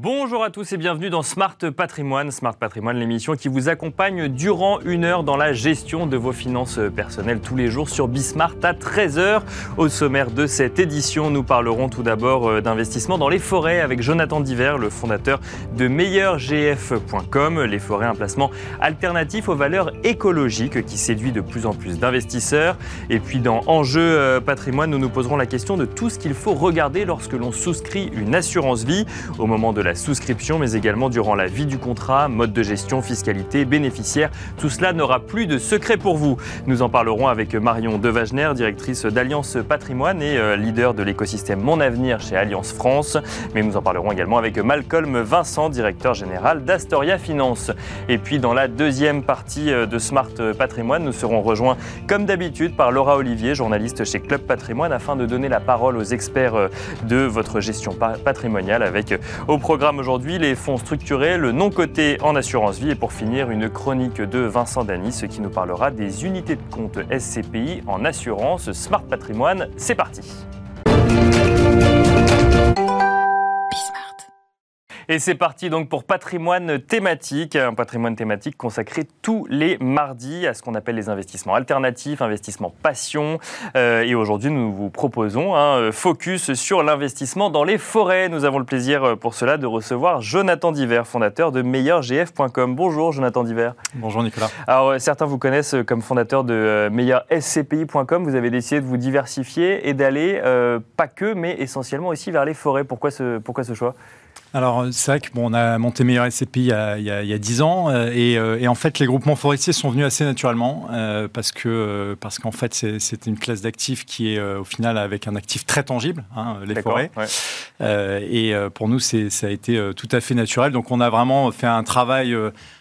Bonjour à tous et bienvenue dans Smart Patrimoine. Smart Patrimoine, l'émission qui vous accompagne durant une heure dans la gestion de vos finances personnelles tous les jours sur Bismart à 13h. Au sommaire de cette édition, nous parlerons tout d'abord euh, d'investissement dans les forêts avec Jonathan Diver, le fondateur de meilleurgf.com. Les forêts, un placement alternatif aux valeurs écologiques qui séduit de plus en plus d'investisseurs. Et puis dans Enjeu euh, Patrimoine, nous nous poserons la question de tout ce qu'il faut regarder lorsque l'on souscrit une assurance vie au moment de de la souscription, mais également durant la vie du contrat, mode de gestion, fiscalité, bénéficiaire. Tout cela n'aura plus de secret pour vous. Nous en parlerons avec Marion Devagener, directrice d'Alliance Patrimoine et euh, leader de l'écosystème Mon Avenir chez Alliance France. Mais nous en parlerons également avec Malcolm Vincent, directeur général d'Astoria Finance. Et puis dans la deuxième partie euh, de Smart Patrimoine, nous serons rejoints comme d'habitude par Laura Olivier, journaliste chez Club Patrimoine, afin de donner la parole aux experts euh, de votre gestion patrimoniale avec au programme aujourd'hui, les fonds structurés, le non-coté en assurance vie et pour finir, une chronique de Vincent Danis qui nous parlera des unités de compte SCPI en assurance Smart Patrimoine. C'est parti. Et c'est parti donc pour patrimoine thématique, un patrimoine thématique consacré tous les mardis à ce qu'on appelle les investissements alternatifs, investissements passion. Euh, et aujourd'hui, nous vous proposons un focus sur l'investissement dans les forêts. Nous avons le plaisir euh, pour cela de recevoir Jonathan Diver, fondateur de meilleurgf.com. Bonjour Jonathan Diver. Bonjour Nicolas. Alors euh, certains vous connaissent comme fondateur de meilleurscpi.com. Vous avez décidé de vous diversifier et d'aller pas que, mais essentiellement aussi vers les forêts. Pourquoi ce, pourquoi ce choix? Alors, c'est vrai qu'on a monté Meilleur SCPI il y a, il y a, 10 ans. Euh, euh, et, en fait, les groupements forestiers sont venus assez naturellement euh, parce que parce qu'en fait, c'est une classe d'actifs qui est au final avec un actif très tangible, hein, les forêts. et pour nous, ça a été tout à fait naturel. Donc, on a vraiment fait un travail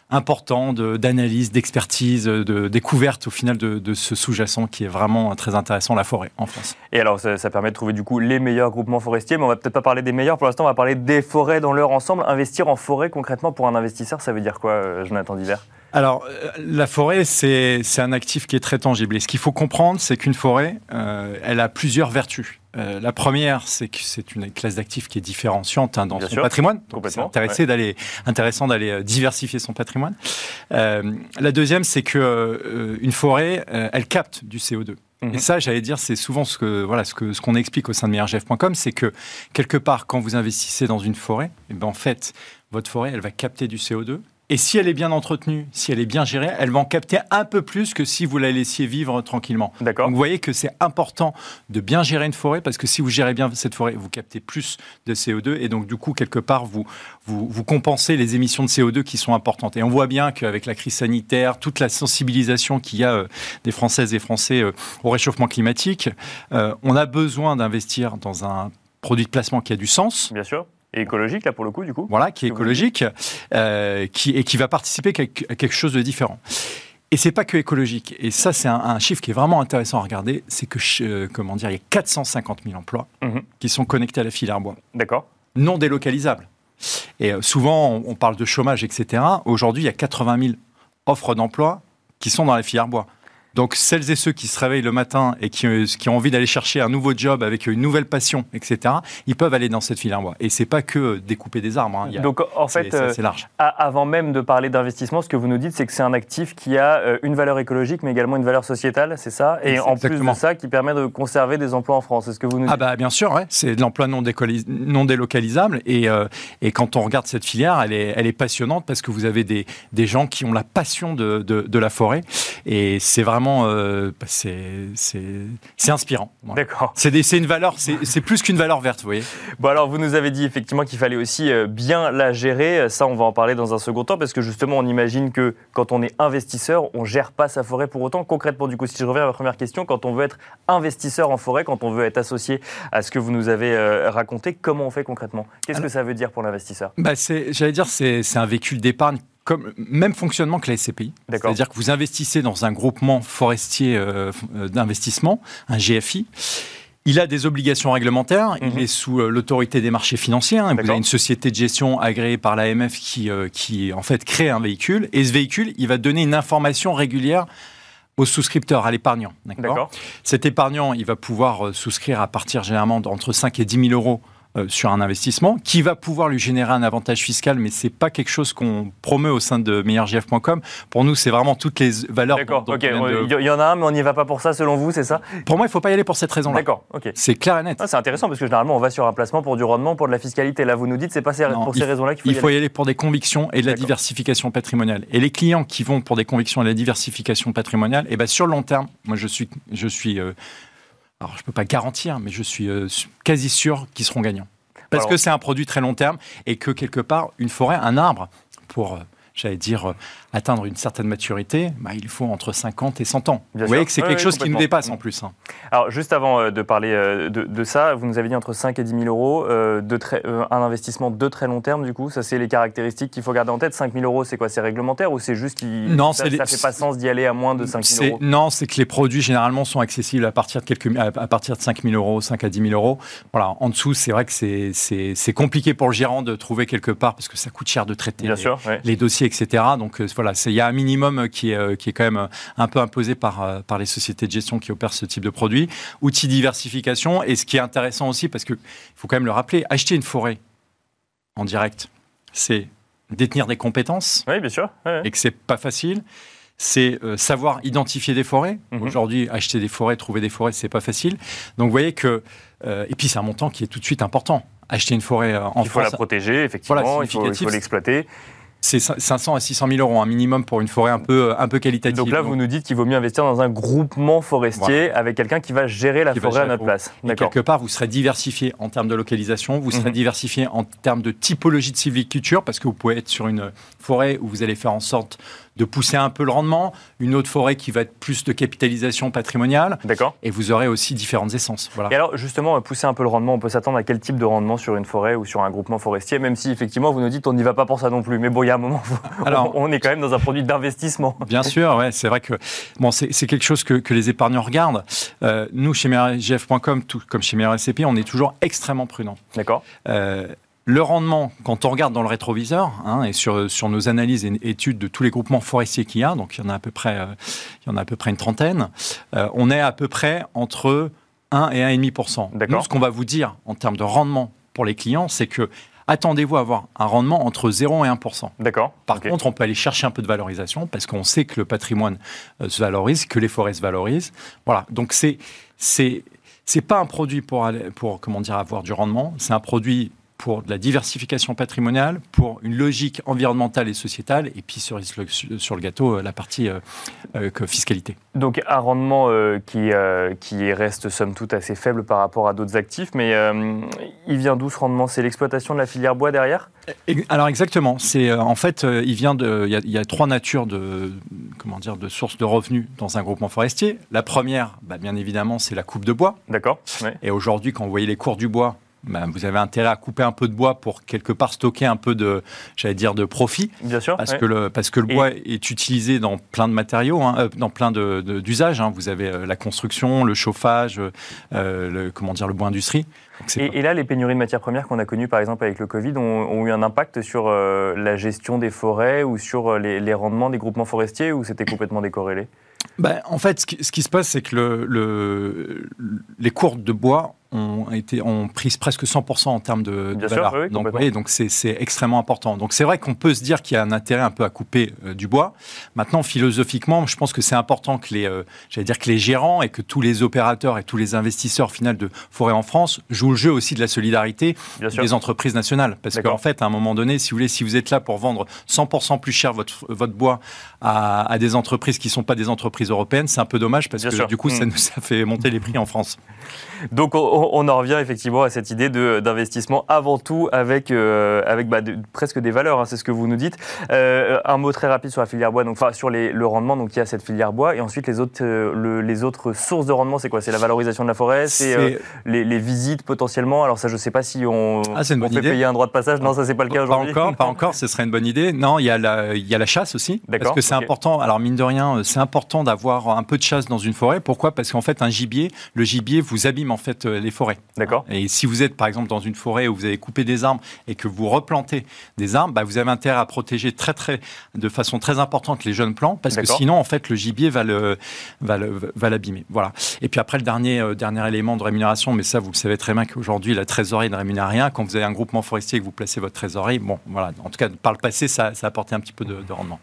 important d'analyse, d'expertise, de découverte au final de, ce sous-jacent qui est vraiment très intéressant, la forêt en France. Et alors ça, permet de trouver du coup les meilleurs groupements forestiers, mais on va peut-être pas parler des meilleurs, pour l'instant on va parler des forêts dans leur ensemble. Investir en forêt concrètement pour un investisseur, ça veut dire quoi euh, Jonathan Diver alors, euh, la forêt, c'est un actif qui est très tangible. Et ce qu'il faut comprendre, c'est qu'une forêt, euh, elle a plusieurs vertus. Euh, la première, c'est que c'est une classe d'actifs qui est différenciante hein, dans son patrimoine. c'est intéressant d'aller diversifier son patrimoine. la deuxième, c'est que une forêt, elle capte du CO2. Mhm. Et ça, j'allais dire, c'est souvent ce que voilà ce que ce qu'on explique au sein de meilleurgf.com, c'est que quelque part, quand vous investissez dans une forêt, et eh ben en fait, votre forêt, elle va capter du CO2 et si elle est bien entretenue, si elle est bien gérée, elle va en capter un peu plus que si vous la laissiez vivre tranquillement. D'accord. Donc vous voyez que c'est important de bien gérer une forêt parce que si vous gérez bien cette forêt, vous captez plus de CO2 et donc du coup quelque part vous vous, vous compensez les émissions de CO2 qui sont importantes. Et on voit bien qu'avec la crise sanitaire, toute la sensibilisation qu'il y a euh, des Françaises et Français euh, au réchauffement climatique, euh, on a besoin d'investir dans un produit de placement qui a du sens. Bien sûr écologique, là, pour le coup, du coup Voilà, qui est écologique euh, qui, et qui va participer à quelque chose de différent. Et c'est pas que écologique. Et ça, c'est un, chiffre qui est vraiment intéressant à regarder. C'est que, euh, comment dire, il y a 450 000 emplois mhm. qui sont connectés à la filière bois. D'accord. Non délocalisables. Et euh, souvent, on, parle de chômage, etc. Aujourd'hui, il y a 80 000 offres d'emploi qui sont dans la filière bois. Donc celles et ceux qui se réveillent le matin et qui, euh, qui ont envie d'aller chercher un nouveau job avec une nouvelle passion, etc., ils peuvent aller dans cette filière bois. Et c'est pas que découper des arbres. Hein. Donc en fait, c'est large. Euh, avant même de parler d'investissement, ce que vous nous dites, c'est que c'est un actif qui a euh, une valeur écologique, mais également une valeur sociétale, c'est ça? Et en plus de ça, qui permet de conserver des emplois en France. Est-ce que vous nous Ah bah bien sûr, ouais. c'est de l'emploi non, non, délocalisable. Et, et quand on regarde cette filière, elle est, elle est passionnante parce que vous avez des, des gens qui ont la passion de, de, de la forêt. Et c'est vraiment euh, bah, c'est inspirant. D'accord. C'est une valeur, c'est plus qu'une valeur verte, vous voyez. Bon alors, vous nous avez dit effectivement qu'il fallait aussi euh, bien la gérer. Ça, on va en parler dans un second temps parce que justement, on imagine que quand on est investisseur, on gère pas sa forêt pour autant. Concrètement, du coup, si je reviens à ma première question, quand on veut être investisseur en forêt, quand on veut être associé à ce que vous nous avez euh, raconté, comment on fait concrètement? Qu'est-ce que ça veut dire pour l'investisseur? Bah, J'allais dire, c'est un véhicule d'épargne comme même fonctionnement que la SCPI. C'est-à-dire que vous investissez dans un groupement forestier euh, euh, d'investissement, un GFI. Il a des obligations réglementaires, il mhm. est sous euh, l'autorité des marchés financiers. Hein. vous avez une société de gestion agréée par l'AMF qui, qui, en fait, crée un véhicule. Et ce véhicule, il va donner une information régulière au souscripteur, à l'épargnant. Cet épargnant, il va pouvoir souscrire à partir généralement d'entre 5 et 10 000 euros sur un investissement qui va pouvoir lui générer un avantage fiscal, mais c'est pas quelque chose qu'on promeut au sein de meilleurgf.com. Pour nous, c'est vraiment toutes les valeurs. D'accord, ok. Il y en a un, mais on n'y va pas pour ça, selon vous, c'est ça? Pour moi, il ne faut pas y aller pour cette raison-là. D'accord, ok. C'est clair et net. Ah, c'est intéressant parce que généralement, on va sur un placement pour du rendement, pour de la fiscalité. Là, vous nous dites, c'est pas pour ces raisons-là qu'il faut, il faut y aller. pour des convictions et de la diversification patrimoniale. Et les clients qui vont pour des convictions et de la diversification patrimoniale, et eh ben sur le long terme, moi, je suis, je suis euh, alors je ne peux pas garantir, mais je suis euh, quasi sûr qu'ils seront gagnants. Parce que c'est un produit très long terme et que quelque part, une forêt, un arbre, pour euh, j'allais dire, euh, atteindre une certaine maturité, bah, il faut entre 50 et 100 ans. vous voyez que c'est quelque chose qui nous dépasse en plus. Hein. Alors, juste avant euh, de parler euh, de, ça, vous nous avez dit entre 5 et 10 000 euros, de très, un investissement de très long terme, du coup, ça c'est les caractéristiques qu'il faut garder en tête. 5 000 euros, c'est quoi? C'est réglementaire ou c'est juste qu'il non, ça ne fait pas sens d'y aller à moins de 5 000 euros? Non, c'est que les produits généralement sont accessibles à partir de, quelques, à partir de 5 000 euros, 5 à 10 000 euros. Voilà, en dessous, c'est vrai que c'est compliqué pour le gérant de trouver quelque part parce que ça coûte cher de traiter Bien les, sûr, les dossiers, etc. Donc voilà, il y a un minimum qui est, euh, qui est quand même euh, un peu imposé par, euh, par les sociétés de gestion qui opèrent ce type de produit. Outils diversification. Et ce qui est intéressant aussi, parce qu'il faut quand même le rappeler, acheter une forêt en direct, c'est détenir des compétences. Oui, bien sûr. Et que c'est pas facile. C'est savoir identifier des forêts. Mhm. Aujourd'hui, acheter des forêts, trouver des forêts, c'est pas facile. Donc, vous voyez que. et puis, c'est un montant qui est tout de suite important acheter une forêt en France. Il faut la protéger, effectivement, il faut l'exploiter c'est 500 à 600 000 euros, un minimum pour une forêt un peu, un peu qualitative. Donc là, vous nous dites qu'il vaut mieux investir dans un groupement forestier avec quelqu'un qui va gérer la forêt à notre place. Et quelque part, vous serez diversifié en termes de localisation, vous serez mhm. diversifié en termes de typologie de sylviculture, parce que vous pouvez être sur une forêt où vous allez faire en sorte de pousser un peu le rendement, une autre forêt qui va être plus de capitalisation patrimoniale. D'accord. Et vous aurez aussi différentes essences. Voilà. Et alors, justement, pousser un peu le rendement, on peut s'attendre à quel type de rendement sur une forêt ou sur un groupement forestier, même si effectivement, vous nous dites on n'y va pas pour ça non plus. Mais bon, il y a un moment, alors, on est quand même dans un produit d'investissement. Bien sûr, ouais, c'est vrai que bon, c'est quelque chose que, que, les épargnants regardent. Euh, nous, chez MRGF.com, tout comme chez SCP, on est toujours extrêmement prudent. D'accord. Euh, le rendement, quand on regarde dans le rétroviseur, hein, et sur, sur nos analyses et études de tous les groupements forestiers qu'il y a, donc il y en a à peu près, euh, il y en a à peu près une trentaine, euh, on est à peu près entre 1 et 1,5%. Nous, ce qu'on va vous dire en termes de rendement pour les clients, c'est que attendez-vous à avoir un rendement entre 0 et 1%. D'accord. Par contre, on peut aller chercher un peu de valorisation parce qu'on sait que le patrimoine euh, se valorise, que les forêts se valorisent. Voilà. Donc, c'est, c'est, c'est pas un produit pour, aller, pour comment dire, avoir du rendement. C'est un produit pour de la diversification patrimoniale, pour une logique environnementale et sociétale, et puis sur, sur le gâteau, euh, la partie euh, euh, fiscalité. Donc un rendement qui, qui reste somme toute assez faible par rapport à d'autres actifs, mais il vient d'où ce rendement? C'est l'exploitation de la filière bois derrière? Alors exactement. C'est en fait, il vient de, il y, a, trois natures de, comment dire, de sources de revenus dans un groupement forestier. La première, bah, bien évidemment, c'est la coupe de bois. D'accord. Et aujourd'hui, quand vous voyez les cours du bois, ben, vous avez intérêt à couper un peu de bois pour quelque part stocker un peu de, j'allais dire, de profit. Bien sûr. Parce, que, le, parce que le bois est utilisé dans plein de matériaux, hein, euh, dans plein d'usages. De, hein. Vous avez euh, la construction, le chauffage, euh, le, comment dire, le bois industrie. Et, là, les pénuries de matières premières qu'on a connues, par exemple, avec le Covid, ont, eu un impact sur la gestion des forêts ou sur les, les rendements des groupements forestiers ou c'était complètement décorrélé? Ben, En fait, ce qui, ce qui, se passe, c'est que le, le, les cours de bois ont, été, ont pris presque 100% en termes de, de valeur. Sûr, oui, donc, voyez, donc c'est, extrêmement important. Donc c'est vrai qu'on peut se dire qu'il y a un intérêt un peu à couper euh, du bois. Maintenant, philosophiquement, je pense que c'est important que les, euh, j'allais dire que les gérants et que tous les opérateurs et tous les investisseurs final de forêt en France jouent le jeu aussi de la solidarité des entreprises nationales. Parce qu'en fait, à un moment donné, si vous voulez, si vous êtes là pour vendre 100% plus cher votre, votre bois à, à, des entreprises qui ne sont pas des entreprises européennes, c'est un peu dommage parce que du coup, ça, mm. nous, ça fait monter les prix en France. Donc on, en revient effectivement à cette idée d'investissement avant tout avec, euh, avec bah, presque des valeurs, hein, c'est ce que vous nous dites. Euh, un mot très rapide sur la filière bois, donc, sur les, le rendement, donc il y a cette filière bois, et ensuite les autres, euh, les autres sources de rendement, c'est quoi? C'est la valorisation de la forêt, c'est les, visites potentiellement? Alors ça, je ne sais pas si on, ah, on fait payer un droit de passage. Non, ça c'est pas le cas aujourd'hui. Pas encore, pas encore. Ce serait une bonne idée. Non, il y a la, il y a la chasse aussi, parce que c'est important. Alors mine de rien, c'est important d'avoir un peu de chasse dans une forêt. Pourquoi? Parce qu'en fait, un gibier, le gibier vous abîme en fait les des forêts. D'accord. Et si vous êtes par exemple dans une forêt où vous avez coupé des arbres et que vous replantez des arbres, bah, vous avez intérêt à protéger très très de façon très importante les jeunes plants parce que sinon en fait le gibier va le va va l'abîmer. Voilà. Et puis après le dernier euh, dernier élément de rémunération, mais ça vous le savez très bien qu'aujourd'hui la trésorerie ne rémunère rien. Quand vous avez un groupement forestier et que vous placez votre trésorerie, bon voilà. En tout cas par le passé ça, ça a apporté un petit peu de, rendement.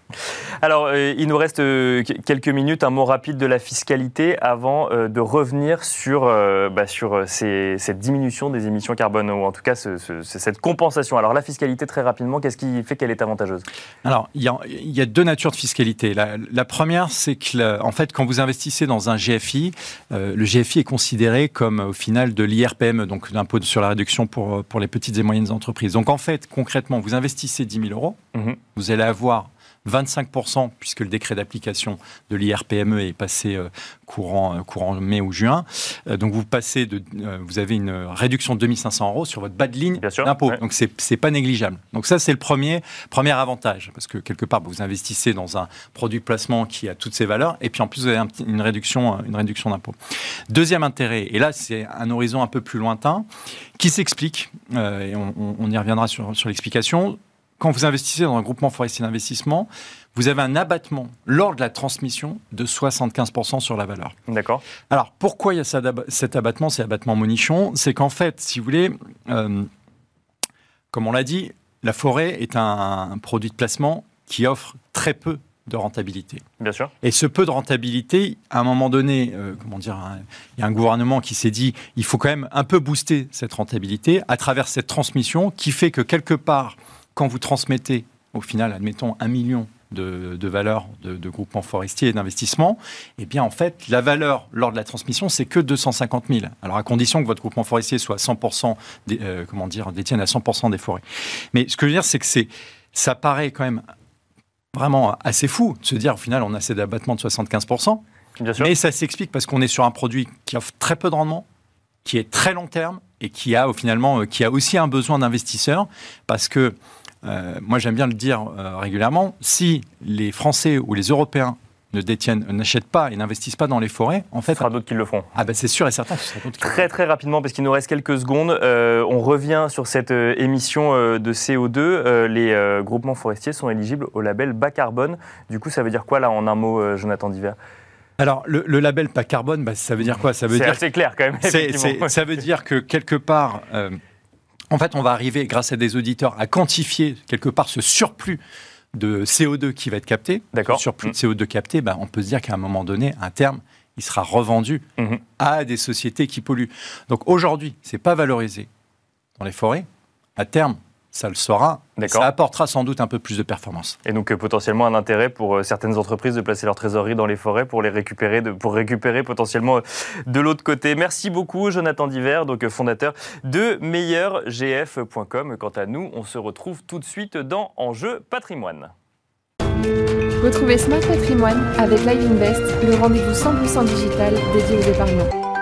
Alors euh, il nous reste euh, quelques minutes, un mot rapide de la fiscalité avant de revenir sur bah, sur cette diminution des émissions carbone ou en tout cas cette compensation. Alors la fiscalité très rapidement, qu'est-ce qui fait qu'elle est avantageuse? Alors il y, a, il y, a, deux natures de fiscalité. La, la première c'est que en fait quand vous investissez dans un GFI, le GFI est considéré comme au final de l'IRPM, donc l'impôt sur la réduction pour, pour les petites et moyennes entreprises. Donc en fait, concrètement, vous investissez 10 000 euros, mhm. vous allez avoir 25% puisque le décret d'application de l'IRPME est passé euh, courant, euh, courant mai ou juin. Euh, donc vous passez de, vous avez une réduction de 2500 euros sur votre bas de ligne d'impôt. Donc c'est n'est pas négligeable. Donc ça c'est le premier premier avantage parce que quelque part vous investissez dans un produit de placement qui a toutes ses valeurs et puis en plus vous avez une réduction une réduction d'impôt. Deuxième intérêt et là c'est un horizon un peu plus lointain qui s'explique et on, on, y reviendra sur, sur l'explication quand vous investissez dans un groupement forestier d'investissement, vous avez un abattement lors de la transmission de 75% sur la valeur. D'accord. Alors, pourquoi il y a cet abattement, cet abattement monichon? C'est qu'en fait, si vous voulez, euh, comme on l'a dit, la forêt est un, produit de placement qui offre très peu de rentabilité. Bien sûr. Et ce peu de rentabilité, à un moment donné, euh, comment dire, il y a un gouvernement qui s'est dit, il faut quand même un peu booster cette rentabilité à travers cette transmission qui fait que quelque part, quand vous transmettez, au final, admettons, un million de, de valeur de, groupements forestiers et d'investissement, eh bien, en fait, la valeur lors de la transmission, c'est que 250 000. Alors, à condition que votre groupement forestier soit 100%, euh, comment dire, détienne à 100% des forêts. Mais ce que je veux dire, c'est que c'est, ça paraît quand même vraiment assez fou de se dire, au final, on a ces abattements de 75%. Bien sûr. Mais ça s'explique parce qu'on est sur un produit qui offre très peu de rendement, qui est très long terme et qui a, finalement, euh, qui a aussi un besoin d'investisseurs parce que euh, moi j'aime bien le dire euh, régulièrement, si les Français ou les Européens ne détiennent, n'achètent pas et n'investissent pas dans les forêts, en fait, ce sera d'autres qui le font. Ah ben c'est sûr et certain. Ce sera d'autres très très rapidement parce qu'il nous reste quelques secondes, euh, on revient sur cette émission de CO2. les groupements forestiers sont éligibles au label bas carbone. Du coup, ça veut dire quoi là en un mot, Jonathan Diver alors, le, label bas carbone, bah, ça veut dire quoi? Ça veut dire. C'est clair quand même. ça veut dire que quelque part, en fait, on va arriver, grâce à des auditeurs, à quantifier quelque part ce surplus de CO2 qui va être capté. D'accord. Surplus de mmh. CO2 capté, ben, on peut se dire qu'à un moment donné, un terme, il sera revendu mmh. à des sociétés qui polluent. Donc aujourd'hui, ce n'est pas valorisé dans les forêts. À terme, ça le sera. Ça apportera sans doute un peu plus de performance. Et donc euh, potentiellement un intérêt pour euh, certaines entreprises de placer leur trésorerie dans les forêts pour les récupérer, de, pour récupérer potentiellement euh, de l'autre côté. Merci beaucoup Jonathan Diver, donc fondateur de meilleurgf.com. Quant à nous, on se retrouve tout de suite dans Enjeu patrimoine. Retrouvez Smart Patrimoine avec Live Invest, le rendez-vous 100% digital dédié aux épargnants.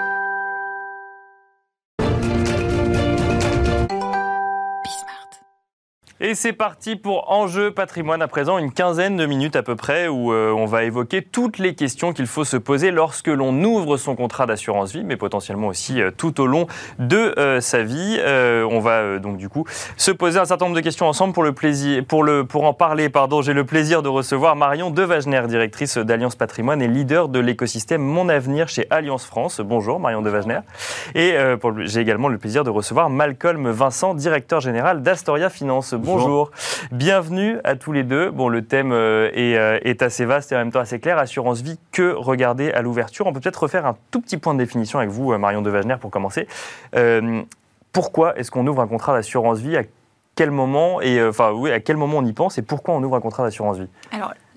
Et c'est parti pour Enjeu patrimoine à présent, une quinzaine de minutes à peu près où euh, on va évoquer toutes les questions qu'il faut se poser lorsque l'on ouvre son contrat d'assurance vie, mais potentiellement aussi euh, tout au long de euh, sa vie. on va donc du coup se poser un certain nombre de questions ensemble pour le plaisir, pour le pour en parler. Pardon, j'ai le plaisir de recevoir Marion Devagener, directrice d'Alliance Patrimoine et leader de l'écosystème Mon Avenir chez Alliance France. Bonjour Marion Devagener. Et j'ai également le plaisir de recevoir Malcolm Vincent, directeur général d'Astoria Finance. Bienvenue à tous les deux. Bon, le thème euh, euh, est, assez vaste et en même temps assez clair. Assurance vie, que regarder à l'ouverture On peut peut-être refaire un tout petit point de définition avec vous, euh, Marion Devagener, pour commencer. pourquoi est-ce qu'on ouvre un contrat d'assurance vie? À quel moment? Et enfin oui, à quel moment on y pense? Et pourquoi on ouvre un contrat d'assurance vie?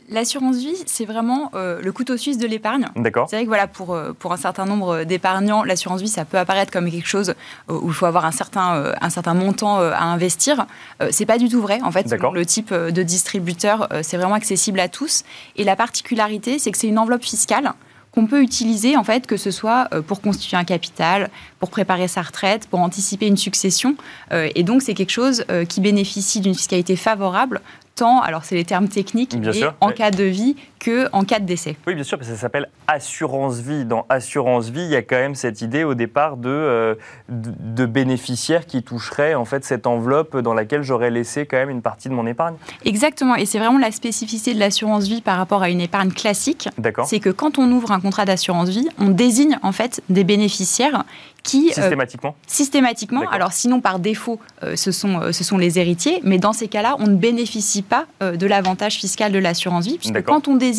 L'assurance vie, c'est vraiment euh, le couteau suisse de l'épargne. D'accord. C'est vrai que voilà, pour, euh, pour un certain nombre d'épargnants, l'assurance vie, ça peut apparaître comme quelque chose euh, où il faut avoir un certain, un certain montant à investir. c'est pas du tout vrai. En fait, le type de distributeur, c'est vraiment accessible à tous. Et la particularité, c'est que c'est une enveloppe fiscale qu'on peut utiliser en fait que ce soit pour constituer un capital, pour préparer sa retraite, pour anticiper une succession. et donc c'est quelque chose qui bénéficie d'une fiscalité favorable tant, alors c'est les termes techniques, en cas de vie qu'en cas de décès. Oui, bien sûr, parce que ça s'appelle assurance vie. Dans assurance vie, il y a quand même cette idée au départ de, euh, de, bénéficiaires qui toucheraient en fait cette enveloppe dans laquelle j'aurais laissé quand même une partie de mon épargne. Exactement, et c'est vraiment la spécificité de l'assurance vie par rapport à une épargne classique. D'accord. C'est que quand on ouvre un contrat d'assurance vie, on désigne en fait des bénéficiaires qui... Euh, systématiquement Systématiquement. Alors sinon, par défaut, euh, ce, sont, ce sont les héritiers, mais dans ces cas-là, on ne bénéficie pas de l'avantage fiscal de l'assurance vie, puisque quand on désigne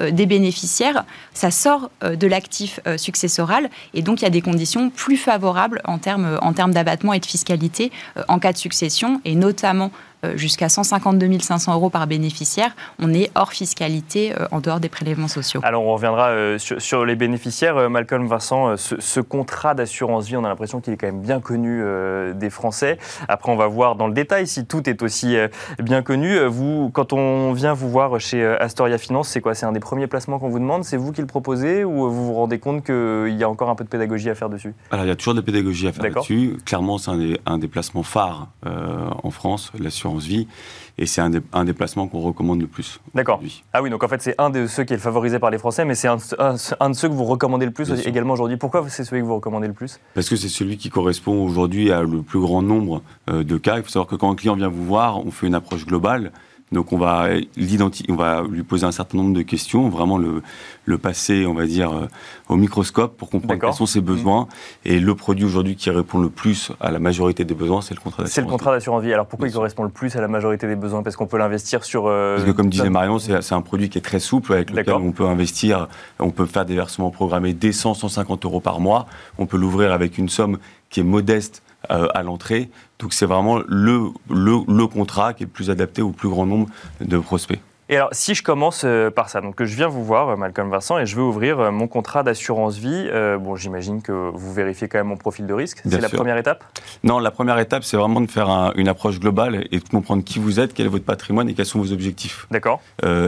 euh, des bénéficiaires, ça sort euh, de l'actif euh, successoral. Et donc il y a des conditions plus favorables en termes, en termes d'abattement et de fiscalité en cas de succession et notamment jusqu'à 152 500 euros par bénéficiaire, on est hors fiscalité, euh, en dehors des prélèvements sociaux. Alors on reviendra euh, sur, les bénéficiaires. Malcolm Vincent, ce, contrat d'assurance vie, on a l'impression qu'il est quand même bien connu des Français. Après, on va voir dans le détail si tout est aussi bien connu. Vous, quand on vient vous voir chez Astoria Finance, c'est quoi? C'est un des premiers placements qu'on vous demande? C'est vous qui le proposez ou vous vous rendez compte qu'il y a encore un peu de pédagogie à faire dessus? Alors il y a toujours de la pédagogie à faire dessus. Clairement, c'est un, un, des placements phares en France, l'assurance vie. Et c'est un, un, des placements qu'on recommande le plus. D'accord. Ah oui, donc en fait, c'est un de ceux qui est favorisé par les Français, mais c'est un, un, de ceux que vous recommandez le plus également aujourd'hui. Pourquoi c'est celui que vous recommandez le plus? Parce que c'est celui qui correspond aujourd'hui à le plus grand nombre euh, de cas. Il faut savoir que quand un client vient vous voir, on fait une approche globale. Donc on va, on va lui poser un certain nombre de questions, vraiment le, le passer, on va dire, euh, au microscope pour comprendre quels sont ses mmh. besoins. Et le produit aujourd'hui qui répond le plus à la majorité des besoins, c'est le contrat d'assurance vie. C'est le contrat d'assurance vie. Alors pourquoi il correspond le plus à la majorité des besoins? Parce qu'on peut l'investir sur... Euh, Parce que comme disait Marion, c'est un produit qui est très souple, avec lequel on peut investir, on peut faire des versements programmés dès 100, 150 euros par mois. On peut l'ouvrir avec une somme qui est modeste euh, à l'entrée. Donc c'est vraiment le, le, le contrat qui est le plus adapté au plus grand nombre de prospects. Et alors, si je commence euh, par ça, donc je viens vous voir, euh, Malcolm Vincent, et je veux ouvrir mon contrat d'assurance vie. bon, j'imagine que vous vérifiez quand même mon profil de risque. C'est la première étape? Non, la première étape, c'est vraiment de faire une approche globale et de comprendre qui vous êtes, quel est votre patrimoine et quels sont vos objectifs. D'accord.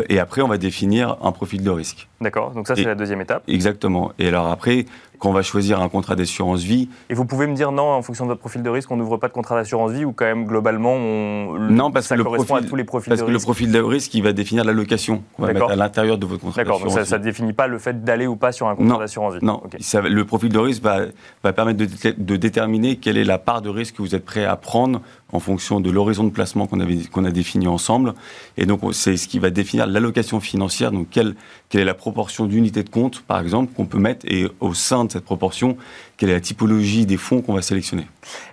et après, on va définir un profil de risque. D'accord. Donc ça, c'est la deuxième étape. Exactement. Et alors après, quand on va choisir un contrat d'assurance vie. Et vous pouvez me dire non, en fonction de votre profil de risque, on n'ouvre pas de contrat d'assurance vie ou quand même globalement on... Non, parce ça que correspond profil, à tous les profils parce de que le profil de risque, il va définir l'allocation qu'on va mettre à l'intérieur de votre contrat D'accord, donc ça ne définit pas le fait d'aller ou pas sur un contrat d'assurance vie. Non, le profil de risque va, va permettre de, de, déterminer quelle est la part de risque que vous êtes prêt à prendre en fonction de l'horizon de placement qu'on a défini ensemble. Et donc, c'est ce qui va définir l'allocation financière, donc quelle, quelle est la proportion d'unités de compte, par exemple, qu'on peut mettre, et au sein de cette proportion, quelle est la typologie des fonds qu'on va sélectionner.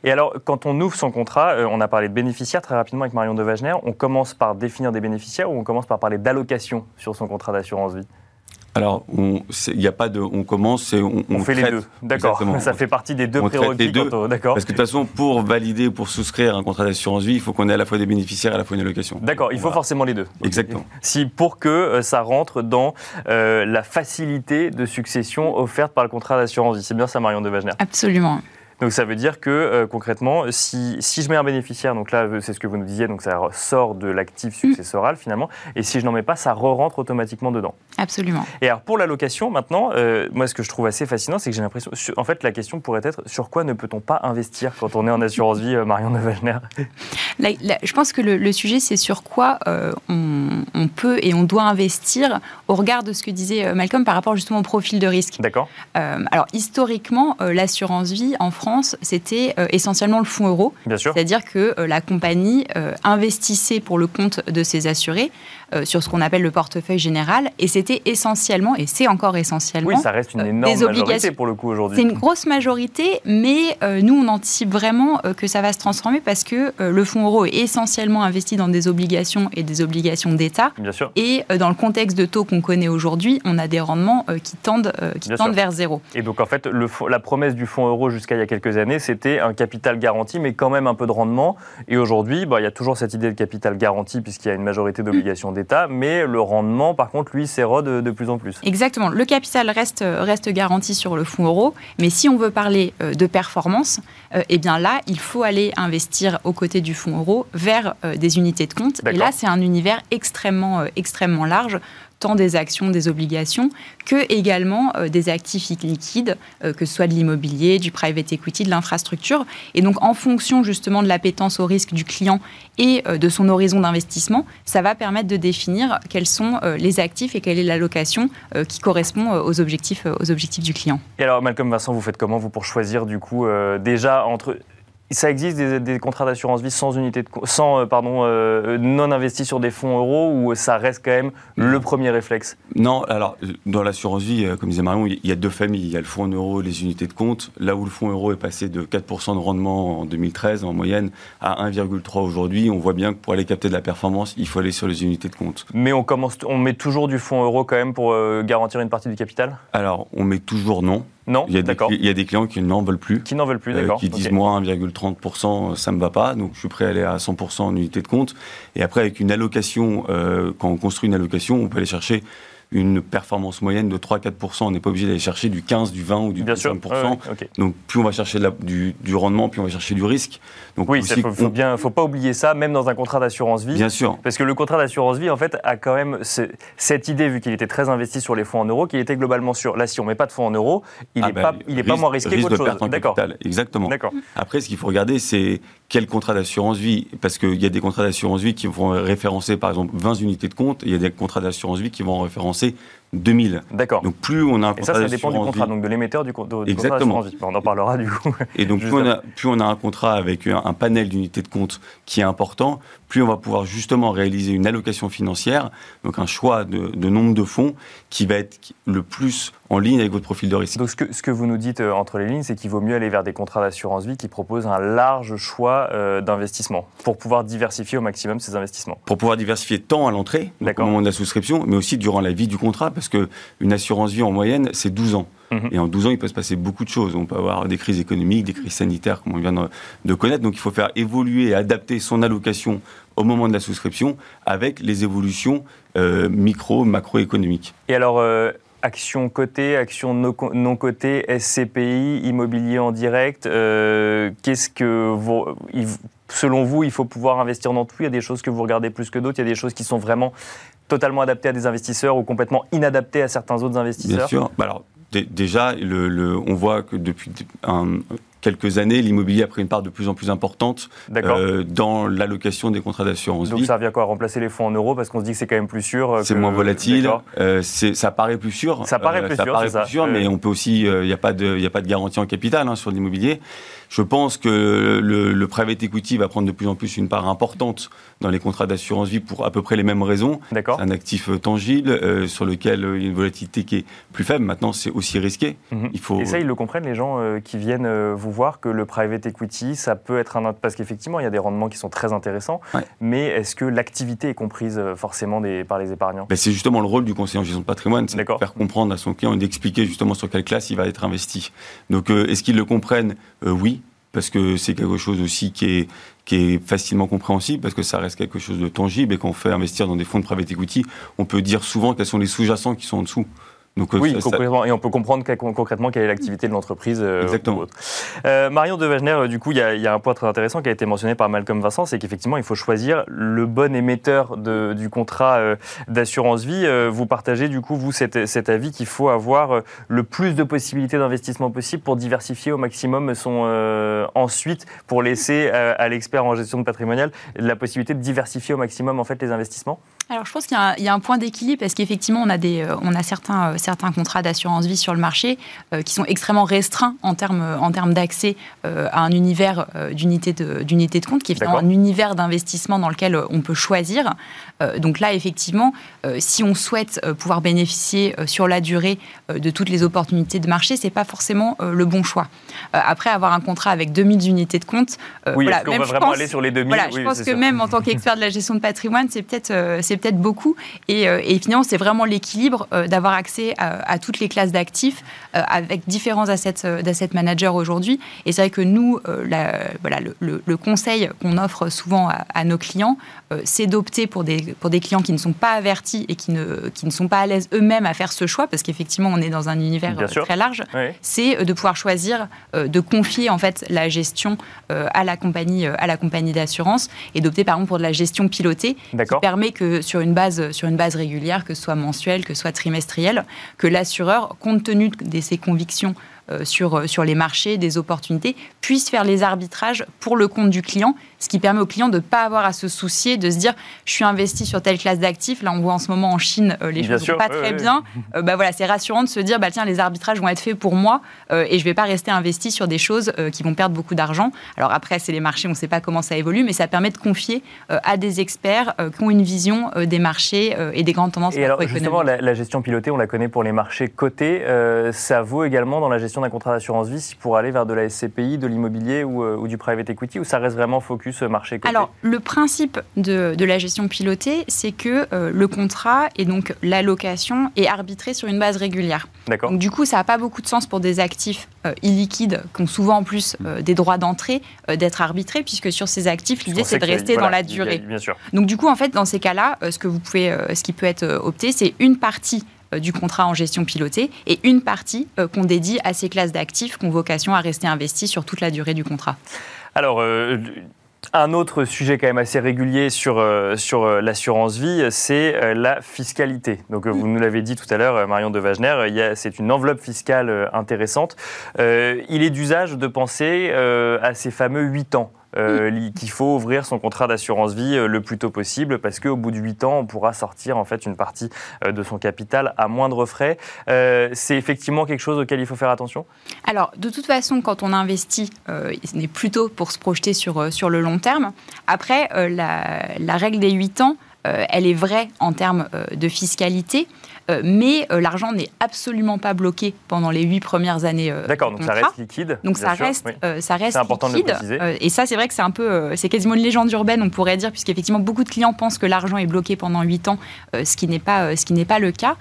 Et alors, quand on ouvre son contrat, euh, on a parlé de bénéficiaires très rapidement avec Marion de Wagener, on commence par définir des bénéficiaires ou on commence par parler d'allocation sur son contrat d'assurance vie? Alors, il n'y a pas de. On commence et on, on, fait les deux. D'accord. Ça fait partie des deux prérequis. D'accord. Parce que de toute façon, pour valider, pour souscrire un contrat d'assurance vie, il faut qu'on ait à la fois des bénéficiaires et à la fois une allocation. D'accord. Il faut forcément les deux. Exactement. Si pour que euh, ça rentre dans euh, la facilité de succession offerte par le contrat d'assurance vie, c'est bien ça, Marion de Wagener Absolument. Donc ça veut dire que euh, concrètement, si, si, je mets un bénéficiaire, donc là c'est ce que vous nous disiez, donc ça sort de l'actif successoral finalement, et si je n'en mets pas, ça re-rentre automatiquement dedans. Absolument. Et alors pour l'allocation, maintenant, euh, moi ce que je trouve assez fascinant, c'est que j'ai l'impression, en fait la question pourrait être sur quoi ne peut-on pas investir quand on est en assurance vie, euh, Marion Nevelner Je pense que le, sujet c'est sur quoi on, on, peut et on doit investir au regard de ce que disait Malcolm par rapport justement au profil de risque. D'accord. alors historiquement, l'assurance vie en France, c'était euh, essentiellement le fonds euro. C'est-à-dire que euh, la compagnie euh, investissait pour le compte de ses assurés sur ce qu'on appelle le portefeuille général. Et c'était essentiellement, et c'est encore essentiellement. Oui, ça reste une énorme majorité pour le coup aujourd'hui. C'est une grosse majorité, mais nous, on anticipe vraiment que ça va se transformer parce que le fonds euro est essentiellement investi dans des obligations et des obligations d'État. Et dans le contexte de taux qu'on connaît aujourd'hui, on a des rendements qui tendent, qui tendent vers zéro. Et donc, en fait, le, la promesse du fonds euro jusqu'à il y a quelques années, c'était un capital garanti, mais quand même un peu de rendement. Et aujourd'hui, bah, il y a toujours cette idée de capital garanti, puisqu'il y a une majorité d'obligations d'État, mais le rendement, par contre, lui, s'érode de plus en plus. Exactement. Le capital reste, reste garanti sur le fonds euro, mais si on veut parler euh, de performance, euh, eh bien là, il faut aller investir aux côtés du fonds euro vers euh, des unités de compte. Et là, c'est un univers extrêmement, extrêmement large tant des actions, des obligations, que également des actifs liquides, que ce soit de l'immobilier, du private equity, de l'infrastructure. Et donc, en fonction justement de l'appétence au risque du client et de son horizon d'investissement, ça va permettre de définir quels sont les actifs et quelle est l'allocation qui correspond aux objectifs, aux objectifs du client. Et alors, Malcolm Vincent, vous faites comment, vous, pour choisir, du coup, déjà entre ça existe des, contrats d'assurance vie sans unité de sans euh, pardon euh, non investis sur des fonds euros ou ça reste quand même le premier réflexe? Non, alors dans l'assurance vie, euh, comme disait Marion, il y a deux familles. Il y a le fonds euro et les unités de compte. Là où le fonds euro est passé de 4% de rendement en 2013 en moyenne à 1,3 aujourd'hui, on voit bien que pour aller capter de la performance, il faut aller sur les unités de compte. Mais on commence, on met toujours du fonds euro quand même pour garantir une partie du capital? Alors on met toujours non. Non, il y, a des, il y a des clients qui n'en veulent plus. Qui n'en veulent plus, euh, d'accord. qui disent moi 1,30%, ça ne me va pas, donc je suis prêt à aller à 100% en unité de compte. Et après, avec une allocation, euh, quand on construit une allocation, on peut aller chercher une performance moyenne de 3-4%. On n'est pas obligé d'aller chercher du 15, du 20 ou du 25%. Donc plus on va chercher du, rendement, plus on va chercher du risque. Donc, oui, il ne faut, pas oublier ça, même dans un contrat d'assurance vie. Bien sûr. Parce que le contrat d'assurance vie, en fait, a quand même cette idée, vu qu'il était très investi sur les fonds en euros, qu'il était globalement sûr. Là, si on ne met pas de fonds en euros, il n'est ah pas, ben, pas moins risqué qu'autre chose. D'accord. Exactement. Après, ce qu'il faut regarder, c'est quel contrat d'assurance vie Parce qu'il y a des contrats d'assurance vie qui vont référencer, par exemple, 20 unités de compte, il y a des contrats d'assurance vie qui vont référencer 2000. D'accord. Donc plus on a un contrat Et ça, ça dépend du contrat, donc de l'émetteur du, du Exactement. contrat On en parlera du coup. Et donc plus on, a, plus on, a, un contrat avec un, panel d'unités de compte qui est important, plus on va pouvoir justement réaliser une allocation financière, donc un choix de, de nombre de fonds qui va être le plus en ligne avec votre profil de risque. Donc ce que, ce que vous nous dites euh, entre les lignes, c'est qu'il vaut mieux aller vers des contrats d'assurance vie qui proposent un large choix euh, d'investissement pour pouvoir diversifier au maximum ces investissements. Pour pouvoir diversifier tant à l'entrée, au moment de la souscription, mais aussi durant la vie du contrat, parce qu'une assurance vie en moyenne, c'est 12 ans. Mhm. Et en 12 ans, il peut se passer beaucoup de choses. On peut avoir des crises économiques, des crises sanitaires, comme on vient de, connaître. Donc il faut faire évoluer et adapter son allocation au moment de la souscription avec les évolutions euh, micro, macroéconomiques. Et alors, Action cotée, action non cotée, SCPI, immobilier en direct. Euh, qu'est-ce que selon vous, il faut pouvoir investir dans tout? Il y a des choses que vous regardez plus que d'autres? Il y a des choses qui sont vraiment totalement adaptées à des investisseurs ou complètement inadaptées à certains autres investisseurs. Bien sûr. Bah alors, déjà, on voit que depuis un, quelques années, l'immobilier a pris une part de plus en plus importante euh, dans l'allocation des contrats d'assurance Donc ça revient quoi Remplacer les fonds en euros parce qu'on se dit que c'est quand même plus sûr euh, C'est moins volatile, euh, ça paraît plus sûr. Ça paraît plus ça sûr, paraît plus sûr mais on peut aussi, il n'y a, pas de, a pas de garantie en capital hein, sur l'immobilier. Je pense que le, private equity va prendre de plus en plus une part importante dans les contrats d'assurance vie pour à peu près les mêmes raisons. D'accord. Un actif tangible sur lequel il y a une volatilité qui est plus faible. Maintenant, c'est aussi risqué. Mhm. Il faut... Et ça, ils le comprennent, les gens qui viennent vous voir que le private equity, ça peut être un... Parce qu'effectivement, il y a des rendements qui sont très intéressants, mais est-ce que l'activité est comprise euh, forcément des... par les épargnants? Ben, C'est justement le rôle du conseiller en gestion de patrimoine, c'est de faire comprendre à son client et d'expliquer justement sur quelle classe il va être investi. Donc, euh, est-ce qu'ils le comprennent? Euh, Oui, parce que c'est quelque chose aussi qui est, qui est facilement compréhensible, parce que ça reste quelque chose de tangible, et quand on fait investir dans des fonds de private equity, on peut dire souvent quels sont les sous-jacents qui sont en dessous. Donc, euh, oui, concrètement, et on peut comprendre concrètement quelle est l'activité de l'entreprise. Euh, Exactement. Euh, Marion de Wagner, du coup, il y, a un point très intéressant qui a été mentionné par Malcolm Vincent, c'est qu'effectivement, il faut choisir le bon émetteur de, du contrat d'assurance vie. vous partagez, du coup, vous, cet, cet avis qu'il faut avoir le plus de possibilités d'investissement possible pour diversifier au maximum son. ensuite, pour laisser à l'expert en gestion de patrimonial la possibilité de diversifier au maximum, en fait, les investissements? Alors, je pense qu'il y, a un point d'équilibre parce qu'effectivement, on a, des, euh, on a certains, euh, certains contrats d'assurance vie sur le marché euh, qui sont extrêmement restreints en termes, en termes d'accès à un univers d'unité de, de compte, qui est finalement un univers d'investissement dans lequel on peut choisir. donc là, effectivement, si on souhaite pouvoir bénéficier sur la durée de toutes les opportunités de marché, c'est pas forcément le bon choix. après avoir un contrat avec 2000 unités de compte, oui, voilà, même, va vraiment aller sur les 2000 voilà, Je pense que même en tant qu'expert de la gestion de patrimoine, c'est peut-être c'est peut-être beaucoup. Et, euh, et finalement, c'est vraiment l'équilibre euh, d'avoir accès à, toutes les classes d'actifs euh, avec différents assets, d'asset managers aujourd'hui. Et c'est vrai que nous, la, voilà, le, conseil qu'on offre souvent à, nos clients, c'est d'opter pour des, pour des clients qui ne sont pas avertis et qui ne, qui ne sont pas à l'aise eux-mêmes à faire ce choix, parce qu'effectivement, on est dans un univers très large. C'est de pouvoir choisir de confier en fait la gestion à la compagnie, à la compagnie d'assurance et d'opter par exemple pour de la gestion pilotée qui permet que sur, une base, sur régulière, que ce soit mensuelle, que ce soit trimestrielle, que l'assureur, compte tenu de ses convictions euh, sur, euh, sur les marchés, des opportunités, puissent faire les arbitrages pour le compte du client, ce qui permet au client de ne pas avoir à se soucier, de se dire je suis investi sur telle classe d'actifs. Là, on voit en ce moment en Chine euh, les choses vont pas très bien. bah voilà, c'est rassurant de se dire bah tiens les arbitrages vont être faits pour moi et je vais pas rester investi sur des choses qui vont perdre beaucoup d'argent. Alors après c'est les marchés, on ne sait pas comment ça évolue, mais ça permet de confier à des experts qui ont une vision des marchés et des grandes tendances. Et alors justement la, la, gestion pilotée, on la connaît pour les marchés cotés. ça vaut également dans la gestion d'un contrat d'assurance vie pour aller vers de la SCPI, de l'immobilier ou, euh, du private equity ou ça reste vraiment focus euh, marché Alors, le principe de, de la gestion pilotée, c'est que euh, le contrat et donc l'allocation est arbitré sur une base régulière. D'accord. Donc, du coup, ça n'a pas beaucoup de sens pour des actifs illiquides qui ont souvent en plus des droits d'entrée d'être arbitrés puisque sur ces actifs, l'idée c'est de rester dans la durée. Bien sûr. Donc, du coup, en fait, dans ces cas-là, ce que vous pouvez, ce qui peut être opté, c'est une partie euh, du contrat en gestion pilotée et une partie euh, qu'on dédie à ces classes d'actifs qui ont vocation à rester investis sur toute la durée du contrat. Alors, euh, un autre sujet quand même assez régulier sur, sur l'assurance vie, c'est la fiscalité. Donc vous nous l'avez dit tout à l'heure, Marion de Wagner, c'est une enveloppe fiscale intéressante. il est d'usage de penser à ces fameux 8 ans. Euh, qu'il faut ouvrir son contrat d'assurance vie euh, le plus tôt possible parce qu'au bout de 8 ans, on pourra sortir en fait une partie euh, de son capital à moindre frais. c'est effectivement quelque chose auquel il faut faire attention? Alors, de toute façon, quand on investit, ce n'est plutôt pour se projeter sur, sur le long terme. Après, la, la, règle des 8 ans, elle est vraie en termes de fiscalité. Euh, mais euh, l'argent n'est absolument pas bloqué pendant les huit premières années. Euh, D'accord, donc ça reste liquide. Donc ça reste, ça reste important liquide. De et ça, c'est vrai que c'est un peu, c'est quasiment une légende urbaine, on pourrait dire, puisqu'effectivement beaucoup de clients pensent que l'argent est bloqué pendant huit ans, ce qui n'est pas, ce qui n'est pas le cas.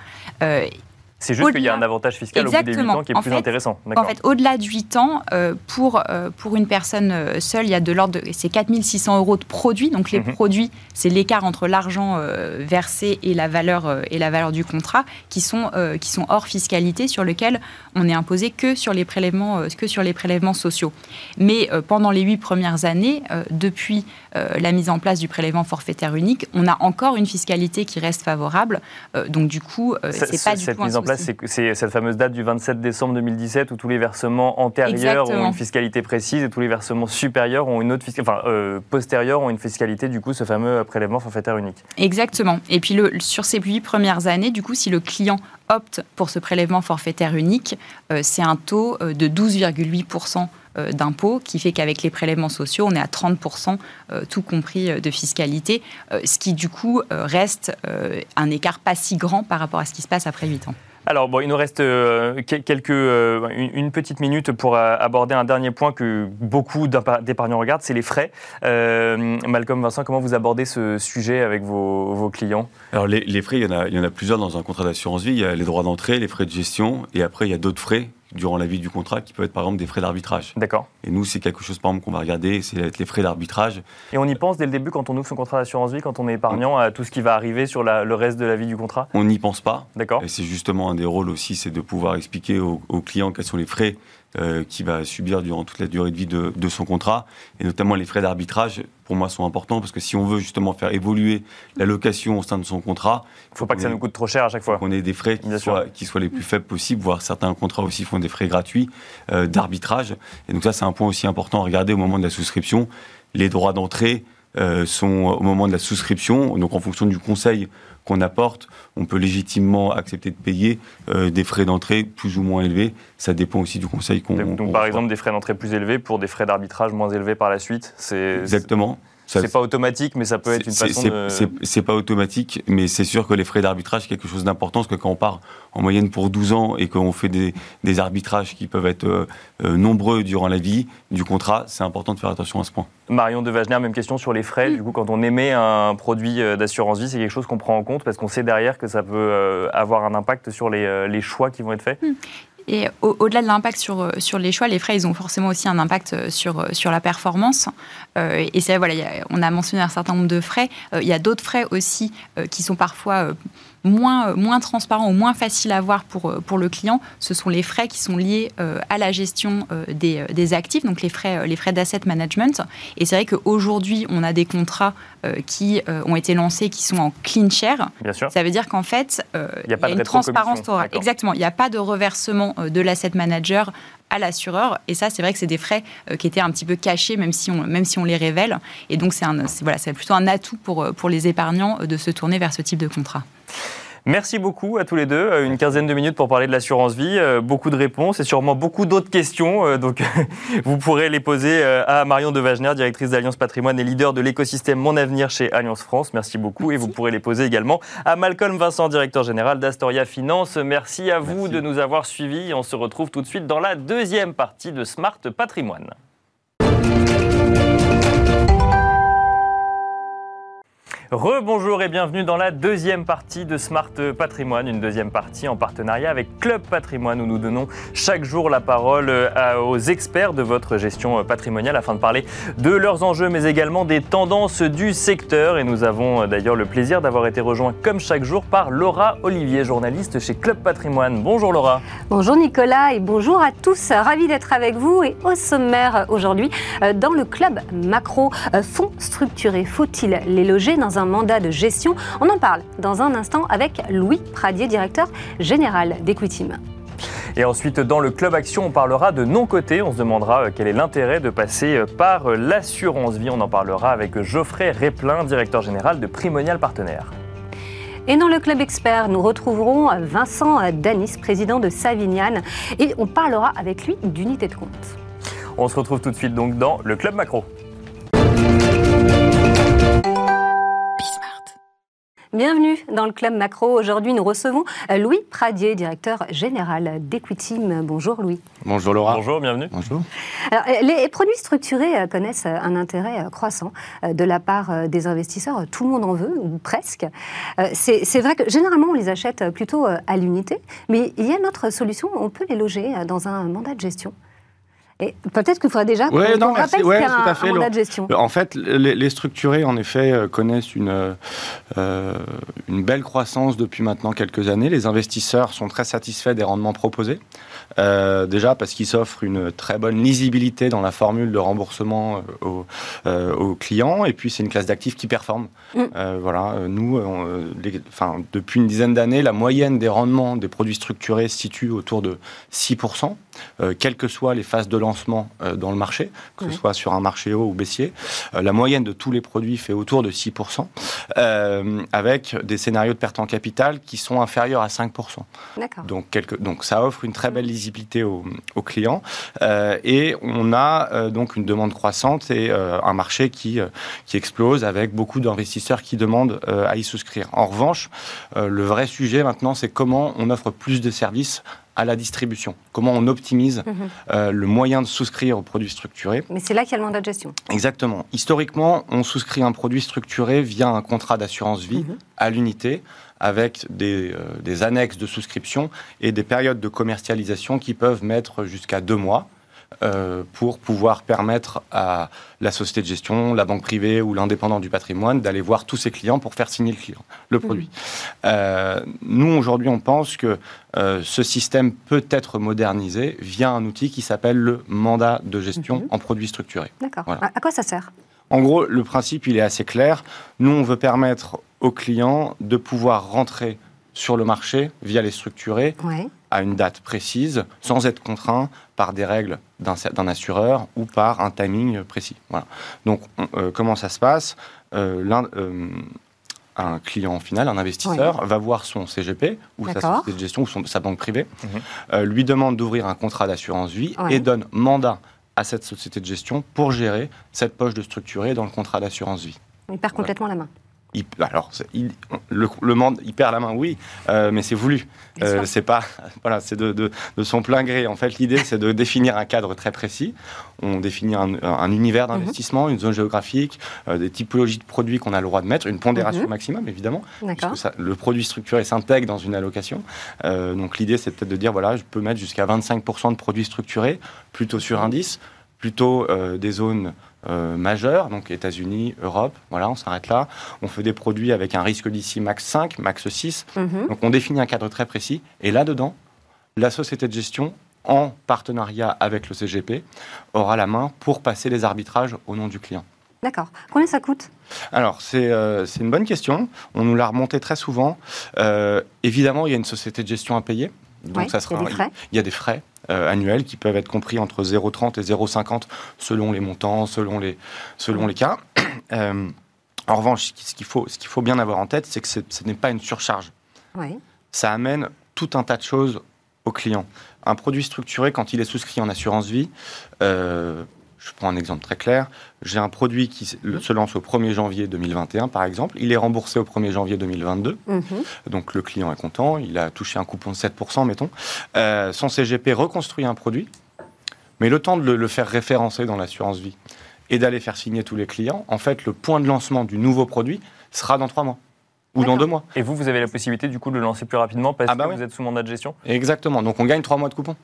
C'est juste qu'il y a un avantage fiscal au bout des 8 ans qui est plus intéressant. En fait, au-delà de 8 ans, euh, pour, euh, pour une personne euh, seule, il y a de l'ordre de. C'est 4600 euros de produits. Donc, les mhm. produits, c'est l'écart entre l'argent versé et la, valeur, et la valeur du contrat qui sont, qui sont hors fiscalité, sur lequel on n'est imposé que sur les prélèvements, que sur les prélèvements sociaux. Mais pendant les 8 premières années, depuis la mise en place du prélèvement forfaitaire unique, on a encore une fiscalité qui reste favorable. donc, du coup, c'est pas du tout c'est cette fameuse date du 27 décembre 2017 où tous les versements antérieurs ont une fiscalité précise et tous les versements supérieurs ont une autre enfin euh, postérieurs ont une fiscalité du coup ce fameux prélèvement forfaitaire unique. Exactement. Et puis le, sur ces huit premières années, du coup, si le client opte pour ce prélèvement forfaitaire unique, euh, c'est un taux euh, de 12,8 d'impôt, qui fait qu'avec les prélèvements sociaux, on est à 30%, tout compris de fiscalité, ce qui du coup reste un écart pas si grand par rapport à ce qui se passe après 8 ans. Alors, bon, il nous reste euh, quelques, euh, une, petite minute pour euh, aborder un dernier point que beaucoup d'épargnants regardent, c'est les frais. Malcolm Vincent, comment vous abordez ce sujet avec vos, clients? Alors, les, frais, il y en a plusieurs dans un contrat d'assurance vie. Il y a les droits d'entrée, les frais de gestion, et après, il y a d'autres frais durant la vie du contrat qui peut être par exemple des frais d'arbitrage. D'accord. Et nous, c'est quelque chose par exemple qu'on va regarder, c'est les frais d'arbitrage. Et on y pense dès le début quand on ouvre son contrat d'assurance vie, quand on est épargnant, à tout ce qui va arriver sur le reste de la vie du contrat? On n'y pense pas. D'accord. Et c'est justement un des rôles aussi, c'est de pouvoir expliquer aux, aux clients quels sont les frais euh, qui va subir durant toute la durée de vie de, de son contrat. Et notamment les frais d'arbitrage, pour moi, sont importants parce que si on veut justement faire évoluer la location au sein de son contrat. Il ne faut pas que ça nous coûte trop cher à chaque fois. On ait des frais qui soient, qui soient, les plus faibles possibles, voire certains contrats aussi font des frais gratuits euh, d'arbitrage. Et donc ça, c'est un point aussi important à regarder au moment de la souscription. Les droits d'entrée euh, sont au moment de la souscription, donc en fonction du conseil qu'on apporte, on peut légitimement accepter de payer euh, des frais d'entrée plus ou moins élevés. Ça dépend aussi du conseil qu'on. Donc, par exemple, des frais d'entrée plus élevés pour des frais d'arbitrage moins élevés par la suite. C'est exactement. C'est pas automatique, mais ça peut être une façon de. C'est pas automatique, mais c'est sûr que les frais d'arbitrage, c'est quelque chose d'important, parce que quand on part en moyenne pour 12 ans et qu'on fait des, des, arbitrages qui peuvent être euh, euh, nombreux durant la vie du contrat, c'est important de faire attention à ce point. Marion de Wagner, même question sur les frais. Du coup, quand on émet un produit euh, d'assurance vie, c'est quelque chose qu'on prend en compte parce qu'on sait derrière que ça peut avoir un impact sur les, les choix qui vont être faits. Hmm. Et au-delà de l'impact sur, sur les choix, les frais, ils ont forcément aussi un impact sur, sur la performance. Et c'est voilà, on a mentionné un certain nombre de frais. il y a d'autres frais aussi qui sont parfois moins, moins transparent ou moins facile à voir pour, pour le client, ce sont les frais qui sont liés à la gestion des, des, actifs, donc les frais, les frais d'asset management. Et c'est vrai qu'aujourd'hui, on a des contrats qui ont été lancés qui sont en clean share. Bien sûr. Ça veut dire qu'en fait, il y a, une transparence Exactement. Il n'y a pas de reversement de l'asset manager à l'assureur. Et ça, c'est vrai que c'est des frais euh, qui étaient un petit peu cachés, même si on, même si on les révèle. Et donc, c'est voilà, plutôt un atout pour, pour les épargnants de se tourner vers ce type de contrat. Merci beaucoup à tous les deux. Euh, une quinzaine de minutes pour parler de l'assurance vie. Euh, beaucoup de réponses et sûrement beaucoup d'autres questions. Euh, donc, vous pourrez les poser à Marion Devagener, directrice d'Alliance Patrimoine et leader de l'écosystème Mon Avenir chez Alliance France. Merci beaucoup. Et vous pourrez les poser également à Malcolm Vincent, directeur général d'Astoria Finance. Merci à vous de nous avoir suivis. On se retrouve tout de suite dans la deuxième partie de Smart Patrimoine. Rebonjour et bienvenue dans la deuxième partie de Smart Patrimoine, une deuxième partie en partenariat avec Club Patrimoine où nous donnons chaque jour la parole euh, aux experts de votre gestion patrimoniale afin de parler de leurs enjeux mais également des tendances du secteur. Et nous avons euh, d'ailleurs le plaisir d'avoir été rejoints comme chaque jour par Laura Olivier, journaliste chez Club Patrimoine. Bonjour Laura. Bonjour Nicolas et bonjour à tous. Ravi d'être avec vous et au sommaire aujourd'hui euh, dans le Club Macro. Fonds structurés, faut-il les loger dans un mandat de gestion. On en parle dans un instant avec Louis Pradier, directeur général d'Equitim. Et ensuite, dans le Club Action, on parlera de non-côté. On se demandera euh, quel est l'intérêt de passer euh, par euh, l'assurance vie. On en parlera avec Geoffrey Réplin, directeur général de Primonial Partenaires. Et dans le Club Expert, nous retrouverons Vincent Danis, président de Savignan, et on parlera avec lui d'unité de compte. On se retrouve tout de suite donc dans le Club Macro. Bienvenue dans le Club Macro. Aujourd'hui, nous recevons euh, Louis Pradier, directeur général d'Equitim. Bonjour Louis. Bonjour Laura. Bonjour, bienvenue. Bonjour. Euh, les produits structurés euh, connaissent un intérêt croissant de la part des investisseurs. Tout le monde en veut, ou presque. C'est vrai que généralement, on les achète plutôt à l'unité, mais il y a une autre solution. On peut les loger dans un mandat de gestion peut-être qu'il faudrait déjà ouais, qu'on rappelle ouais, un, à fait, mandat de gestion. En fait, les, structurés, en effet, euh, connaissent une, euh, une belle croissance depuis maintenant quelques années. Les investisseurs sont très satisfaits des rendements proposés. Euh, déjà parce qu'ils s'offrent une très bonne lisibilité dans la formule de remboursement aux, aux clients. Et puis, c'est une classe d'actifs qui performe. Mm. voilà, nous, enfin, depuis une dizaine d'années, la moyenne des rendements des produits structurés se situe autour de 6%. Euh, quelles que soient les phases de lancement euh, dans le marché, que ce soit sur un marché haut ou baissier. Euh, la moyenne de tous les produits fait autour de 6%, avec des scénarios de perte en capital qui sont inférieurs à 5%. Donc, donc ça offre une très belle lisibilité aux, clients. et on a donc une demande croissante et un marché qui, qui explose avec beaucoup d'investisseurs qui demandent à y souscrire. En revanche, le vrai sujet maintenant, c'est comment on offre plus de services à la distribution. Comment on optimise mhm. euh, le moyen de souscrire aux produits structurés. Mais c'est là qu'il y a le mandat de gestion. Exactement. Historiquement, on souscrit un produit structuré via un contrat d'assurance vie mhm. à l'unité avec des, euh, des, annexes de souscription et des périodes de commercialisation qui peuvent mettre jusqu'à deux mois. Euh, pour pouvoir permettre à la société de gestion, la banque privée ou l'indépendant du patrimoine d'aller voir tous ses clients pour faire signer le, client, le mmh. produit. Euh, nous, aujourd'hui, on pense que euh, ce système peut être modernisé via un outil qui s'appelle le mandat de gestion mmh. en produits structurés. D'accord. À quoi ça sert? En gros, le principe, il est assez clair. Nous, on veut permettre aux clients de pouvoir rentrer sur le marché via les structurés à une date précise, sans être contraint par des règles d'un assureur ou par un timing précis. Voilà. Donc, euh, comment ça se passe? Euh, euh, Un client final, un investisseur, va voir son CGP ou sa société de gestion ou sa banque privée, mhm. lui demande d'ouvrir un contrat d'assurance vie et donne mandat à cette société de gestion pour gérer cette poche de structuré dans le contrat d'assurance vie. Il perd complètement la main alors, le, le, monde, il perd la main, oui, euh, mais c'est voulu. Euh, c'est pas, voilà, c'est de, de, son plein gré. En fait, l'idée, c'est de définir un cadre très précis. On définit un, univers mhm. d'investissement, une zone géographique, euh, des typologies de produits qu'on a le droit de mettre, une pondération mhm. maximum, évidemment. Le produit structuré s'intègre dans une allocation. donc, l'idée, c'est peut-être de dire, voilà, je peux mettre jusqu'à 25% de produits structurés, plutôt sur indice plutôt des zones majeures, donc États-Unis, Europe, voilà, on s'arrête là. On fait des produits avec un risque d'ici max 5, max 6. Mhm. Donc on définit un cadre très précis. Et là-dedans, la société de gestion en partenariat avec le CGP, aura la main pour passer les arbitrages au nom du client. D'accord. Combien ça coûte? Alors, euh, c'est une bonne question. On nous l'a remonté très souvent. Euh, évidemment, il y a une société de gestion à payer. Donc, ça sera, il y a des frais, il y a des frais euh, annuels qui peuvent être compris entre 0,30 et 0,50 selon les montants, selon les, selon les cas. en revanche, ce qu'il faut, qu'il faut bien avoir en tête, c'est que ce n'est pas une surcharge. Ça amène tout un tas de choses au client. Un produit structuré, quand il est souscrit en assurance vie, euh, je prends un exemple très clair. J'ai un produit qui se lance au 1er janvier 2021, par exemple. Il est remboursé au 1er janvier 2022. Mhm. Donc le client est content. Il a touché un coupon de 7%, mettons. Euh, son CGP reconstruit un produit. Mais le temps de le, le faire référencer dans l'assurance vie et d'aller faire signer tous les clients, en fait, le point de lancement du nouveau produit sera dans trois mois ou dans deux mois. Et vous, vous avez la possibilité du coup de le lancer plus rapidement parce ah bah que vous êtes sous mandat de gestion? Exactement. Donc on gagne trois mois de coupon.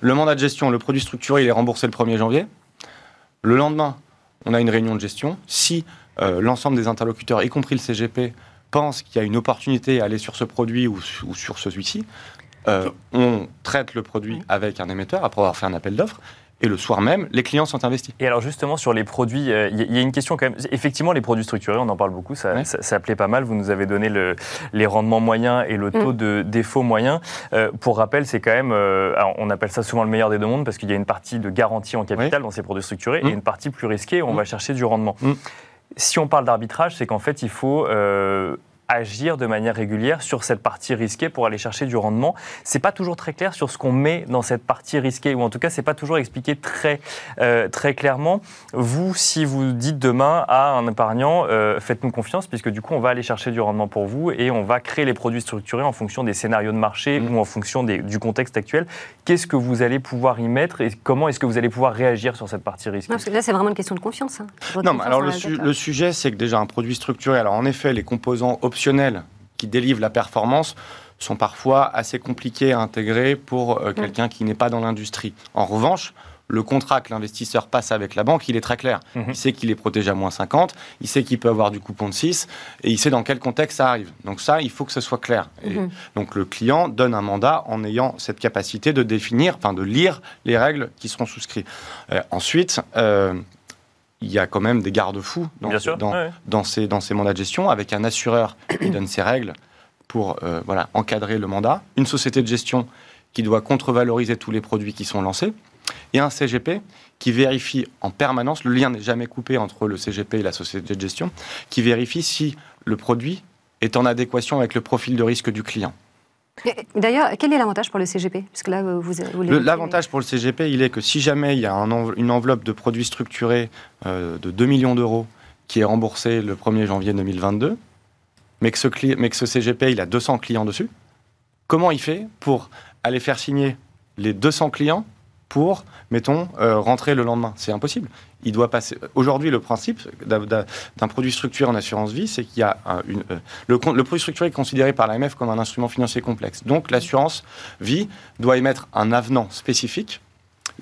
Le mandat de gestion, le produit structuré, il est remboursé le 1er janvier. Le lendemain, on a une réunion de gestion. Si euh, l'ensemble des interlocuteurs, y compris le CGP, pensent qu'il y a une opportunité à aller sur ce produit ou, sur celui-ci, euh, on traite le produit avec un émetteur après avoir fait un appel d'offres et le soir même, les clients sont investis. Et alors justement sur les produits, il euh, y, a une question quand même. Effectivement, les produits structurés, on en parle beaucoup, ça, ça, plaît pas mal. Vous nous avez donné le, les rendements moyens et le taux mm. de défaut moyen. Euh, pour rappel, c'est quand même, euh, on appelle ça souvent le meilleur des deux mondes parce qu'il y a une partie de garantie en capital dans ces produits structurés et mm. une partie plus risquée où on mm. va chercher du rendement. Si on parle d'arbitrage, c'est qu'en fait, il faut agir de manière régulière sur cette partie risquée pour aller chercher du rendement. C'est pas toujours très clair sur ce qu'on met dans cette partie risquée, ou en tout cas, c'est pas toujours expliqué très, euh, très clairement. Vous, si vous dites demain à un épargnant, euh, faites-nous confiance, puisque du coup, on va aller chercher du rendement pour vous et on va créer les produits structurés en fonction des scénarios de marché mmh. ou en fonction du contexte actuel. Qu'est-ce que vous allez pouvoir y mettre et comment est-ce que vous allez pouvoir réagir sur cette partie risquée? Parce que Là, c'est vraiment une question de confiance. Hein. Non, alors le, le, sujet, c'est que déjà un produit structuré, alors en effet, les composants qui délivrent la performance sont parfois assez compliqués à intégrer pour euh, quelqu'un qui n'est pas dans l'industrie. En revanche, le contrat que l'investisseur passe avec la banque, il est très clair. Mhm. Il sait qu'il est protégé à moins 50, il sait qu'il peut avoir du coupon de 6, et il sait dans quel contexte ça arrive. Donc ça, il faut que ce soit clair. Mhm. donc le client donne un mandat en ayant cette capacité de définir, enfin de lire les règles qui seront souscrites. Euh, ensuite, euh, il y a quand même des garde-fous dans, ces, dans ces mandats de gestion, avec un assureur qui donne ses règles pour euh, voilà, encadrer le mandat, une société de gestion qui doit contre-valoriser tous les produits qui sont lancés, et un CGP qui vérifie en permanence, le lien n'est jamais coupé entre le CGP et la société de gestion, qui vérifie si le produit est en adéquation avec le profil de risque du client. D'ailleurs, quel est l'avantage pour le CGP là, vous, L'avantage pour le CGP, il est que si jamais il y a une enveloppe de produits structurés euh, de 2 millions d'euros qui est remboursée le 1er janvier 2022, mais que, ce mais que ce CGP, il a 200 clients dessus, comment il fait pour aller faire signer les 200 clients pour, mettons, euh, rentrer le lendemain. C'est impossible. Il doit passer. Aujourd'hui, le principe d'un produit structuré en assurance vie, c'est qu'il y a une. Euh, le, le, produit structuré est considéré par l'AMF comme un instrument financier complexe. Donc, l'assurance vie doit émettre un avenant spécifique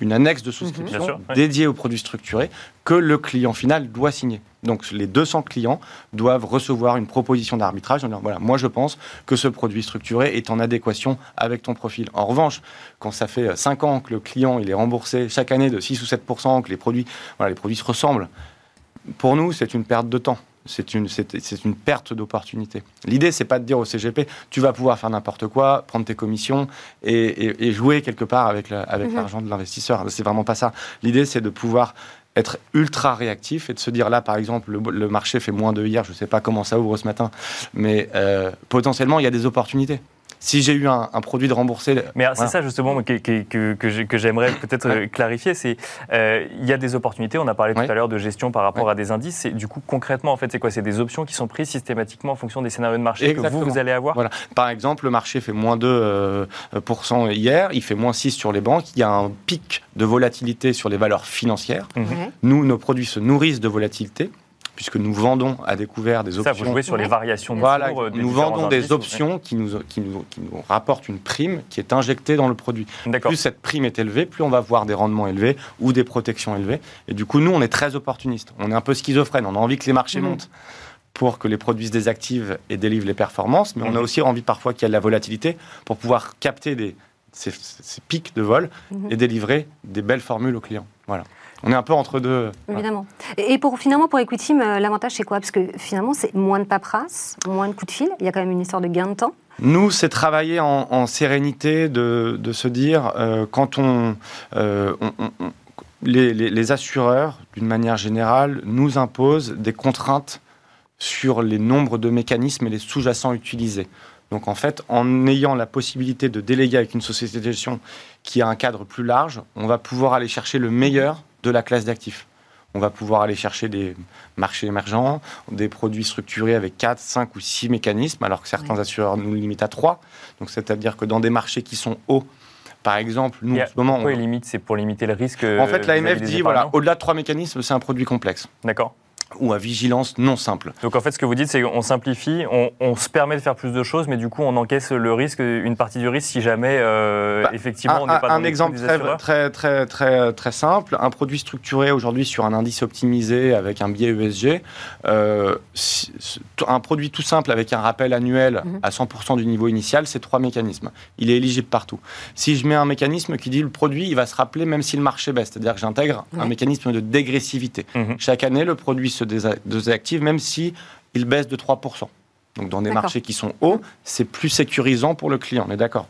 une annexe de souscription mhm. dédiée aux produits structurés que le client final doit signer. Donc les 200 clients doivent recevoir une proposition d'arbitrage en disant voilà, moi je pense que ce produit structuré est en adéquation avec ton profil. En revanche, quand ça fait 5 ans que le client il est remboursé chaque année de 6 ou 7% que les produits, voilà, les produits se ressemblent, pour nous c'est une perte de temps c'est une, c'est, une perte d'opportunité. L'idée, c'est pas de dire au CGP, tu vas pouvoir faire n'importe quoi, prendre tes commissions et, jouer quelque part avec, avec mhm. l'argent de l'investisseur. C'est vraiment pas ça. L'idée, c'est de pouvoir être ultra réactif et de se dire là, par exemple, le, marché fait moins de hier, je ne sais pas comment ça ouvre ce matin, mais euh, potentiellement, il y a des opportunités si j'ai eu un, produit de remboursé. Mais c'est ça justement que, que, que, j'aimerais peut-être clarifier, c'est euh, il y a des opportunités. On a parlé tout à l'heure de gestion par rapport à des indices. Et du coup, concrètement, en fait, c'est quoi? C'est des options qui sont prises systématiquement en fonction des scénarios de marché que vous, vous allez avoir? Voilà. Par exemple, le marché fait moins 2% euh, hier, il fait moins 6 sur les banques. Il y a un pic de volatilité sur les valeurs financières. Mhm. Nous, nos produits se nourrissent de volatilité puisque nous vendons à découvert des options. Ça, vous jouez sur les variations de voilà, Nous vendons des options qui nous, qui, nous, qui nous rapportent une prime qui est injectée dans le produit. Plus cette prime est élevée, plus on va voir des rendements élevés ou des protections élevées. Et du coup, nous, on est très opportuniste. On est un peu schizophrène. On a envie que les marchés mmh. montent pour que les produits se désactivent et délivrent les performances, mais on a mmh. aussi envie parfois qu'il y ait de la volatilité pour pouvoir capter des, ces, pics de vol mmh. et délivrer des belles formules aux clients. Voilà. On est un peu entre deux. Évidemment. Et pour, finalement, pour Equity, l'avantage, c'est quoi? Parce que finalement, c'est moins de paperasse, moins de coups de fil. Il y a quand même une histoire de gain de temps. Nous, c'est travailler en, sérénité, de, se dire, euh, quand on, euh, les, assureurs, d'une manière générale, nous imposent des contraintes sur les nombres de mécanismes et les sous-jacents utilisés. Donc en fait, en ayant la possibilité de déléguer avec une société de gestion qui a un cadre plus large, on va pouvoir aller chercher le meilleur de la classe d'actifs. On va pouvoir aller chercher des marchés émergents, des produits structurés avec 4, 5 ou 6 mécanismes, alors que certains assureurs nous limitent à 3. Donc c'est-à-dire que dans des marchés qui sont hauts, par exemple, nous, en ce moment. Un ou à vigilance non simple. Donc en fait, ce que vous dites, c'est qu'on simplifie, on, se permet de faire plus de choses, mais du coup, on encaisse le risque, une partie du risque, si jamais euh, bah, effectivement on n'est pas un exemple très, très, très, très, très simple, un produit structuré aujourd'hui sur un indice optimisé avec un biais ESG, euh, un produit tout simple avec un rappel annuel mhm. à 100% du niveau initial, c'est trois mécanismes. Il est éligible partout. Si je mets un mécanisme qui dit le produit, il va se rappeler même si le marché baisse, c'est-à-dire que j'intègre un mécanisme de dégressivité. Mhm. Chaque année, le produit se désactive, même si il baisse de 3%. Donc dans des marchés qui sont hauts, c'est plus sécurisant pour le client, on est d'accord.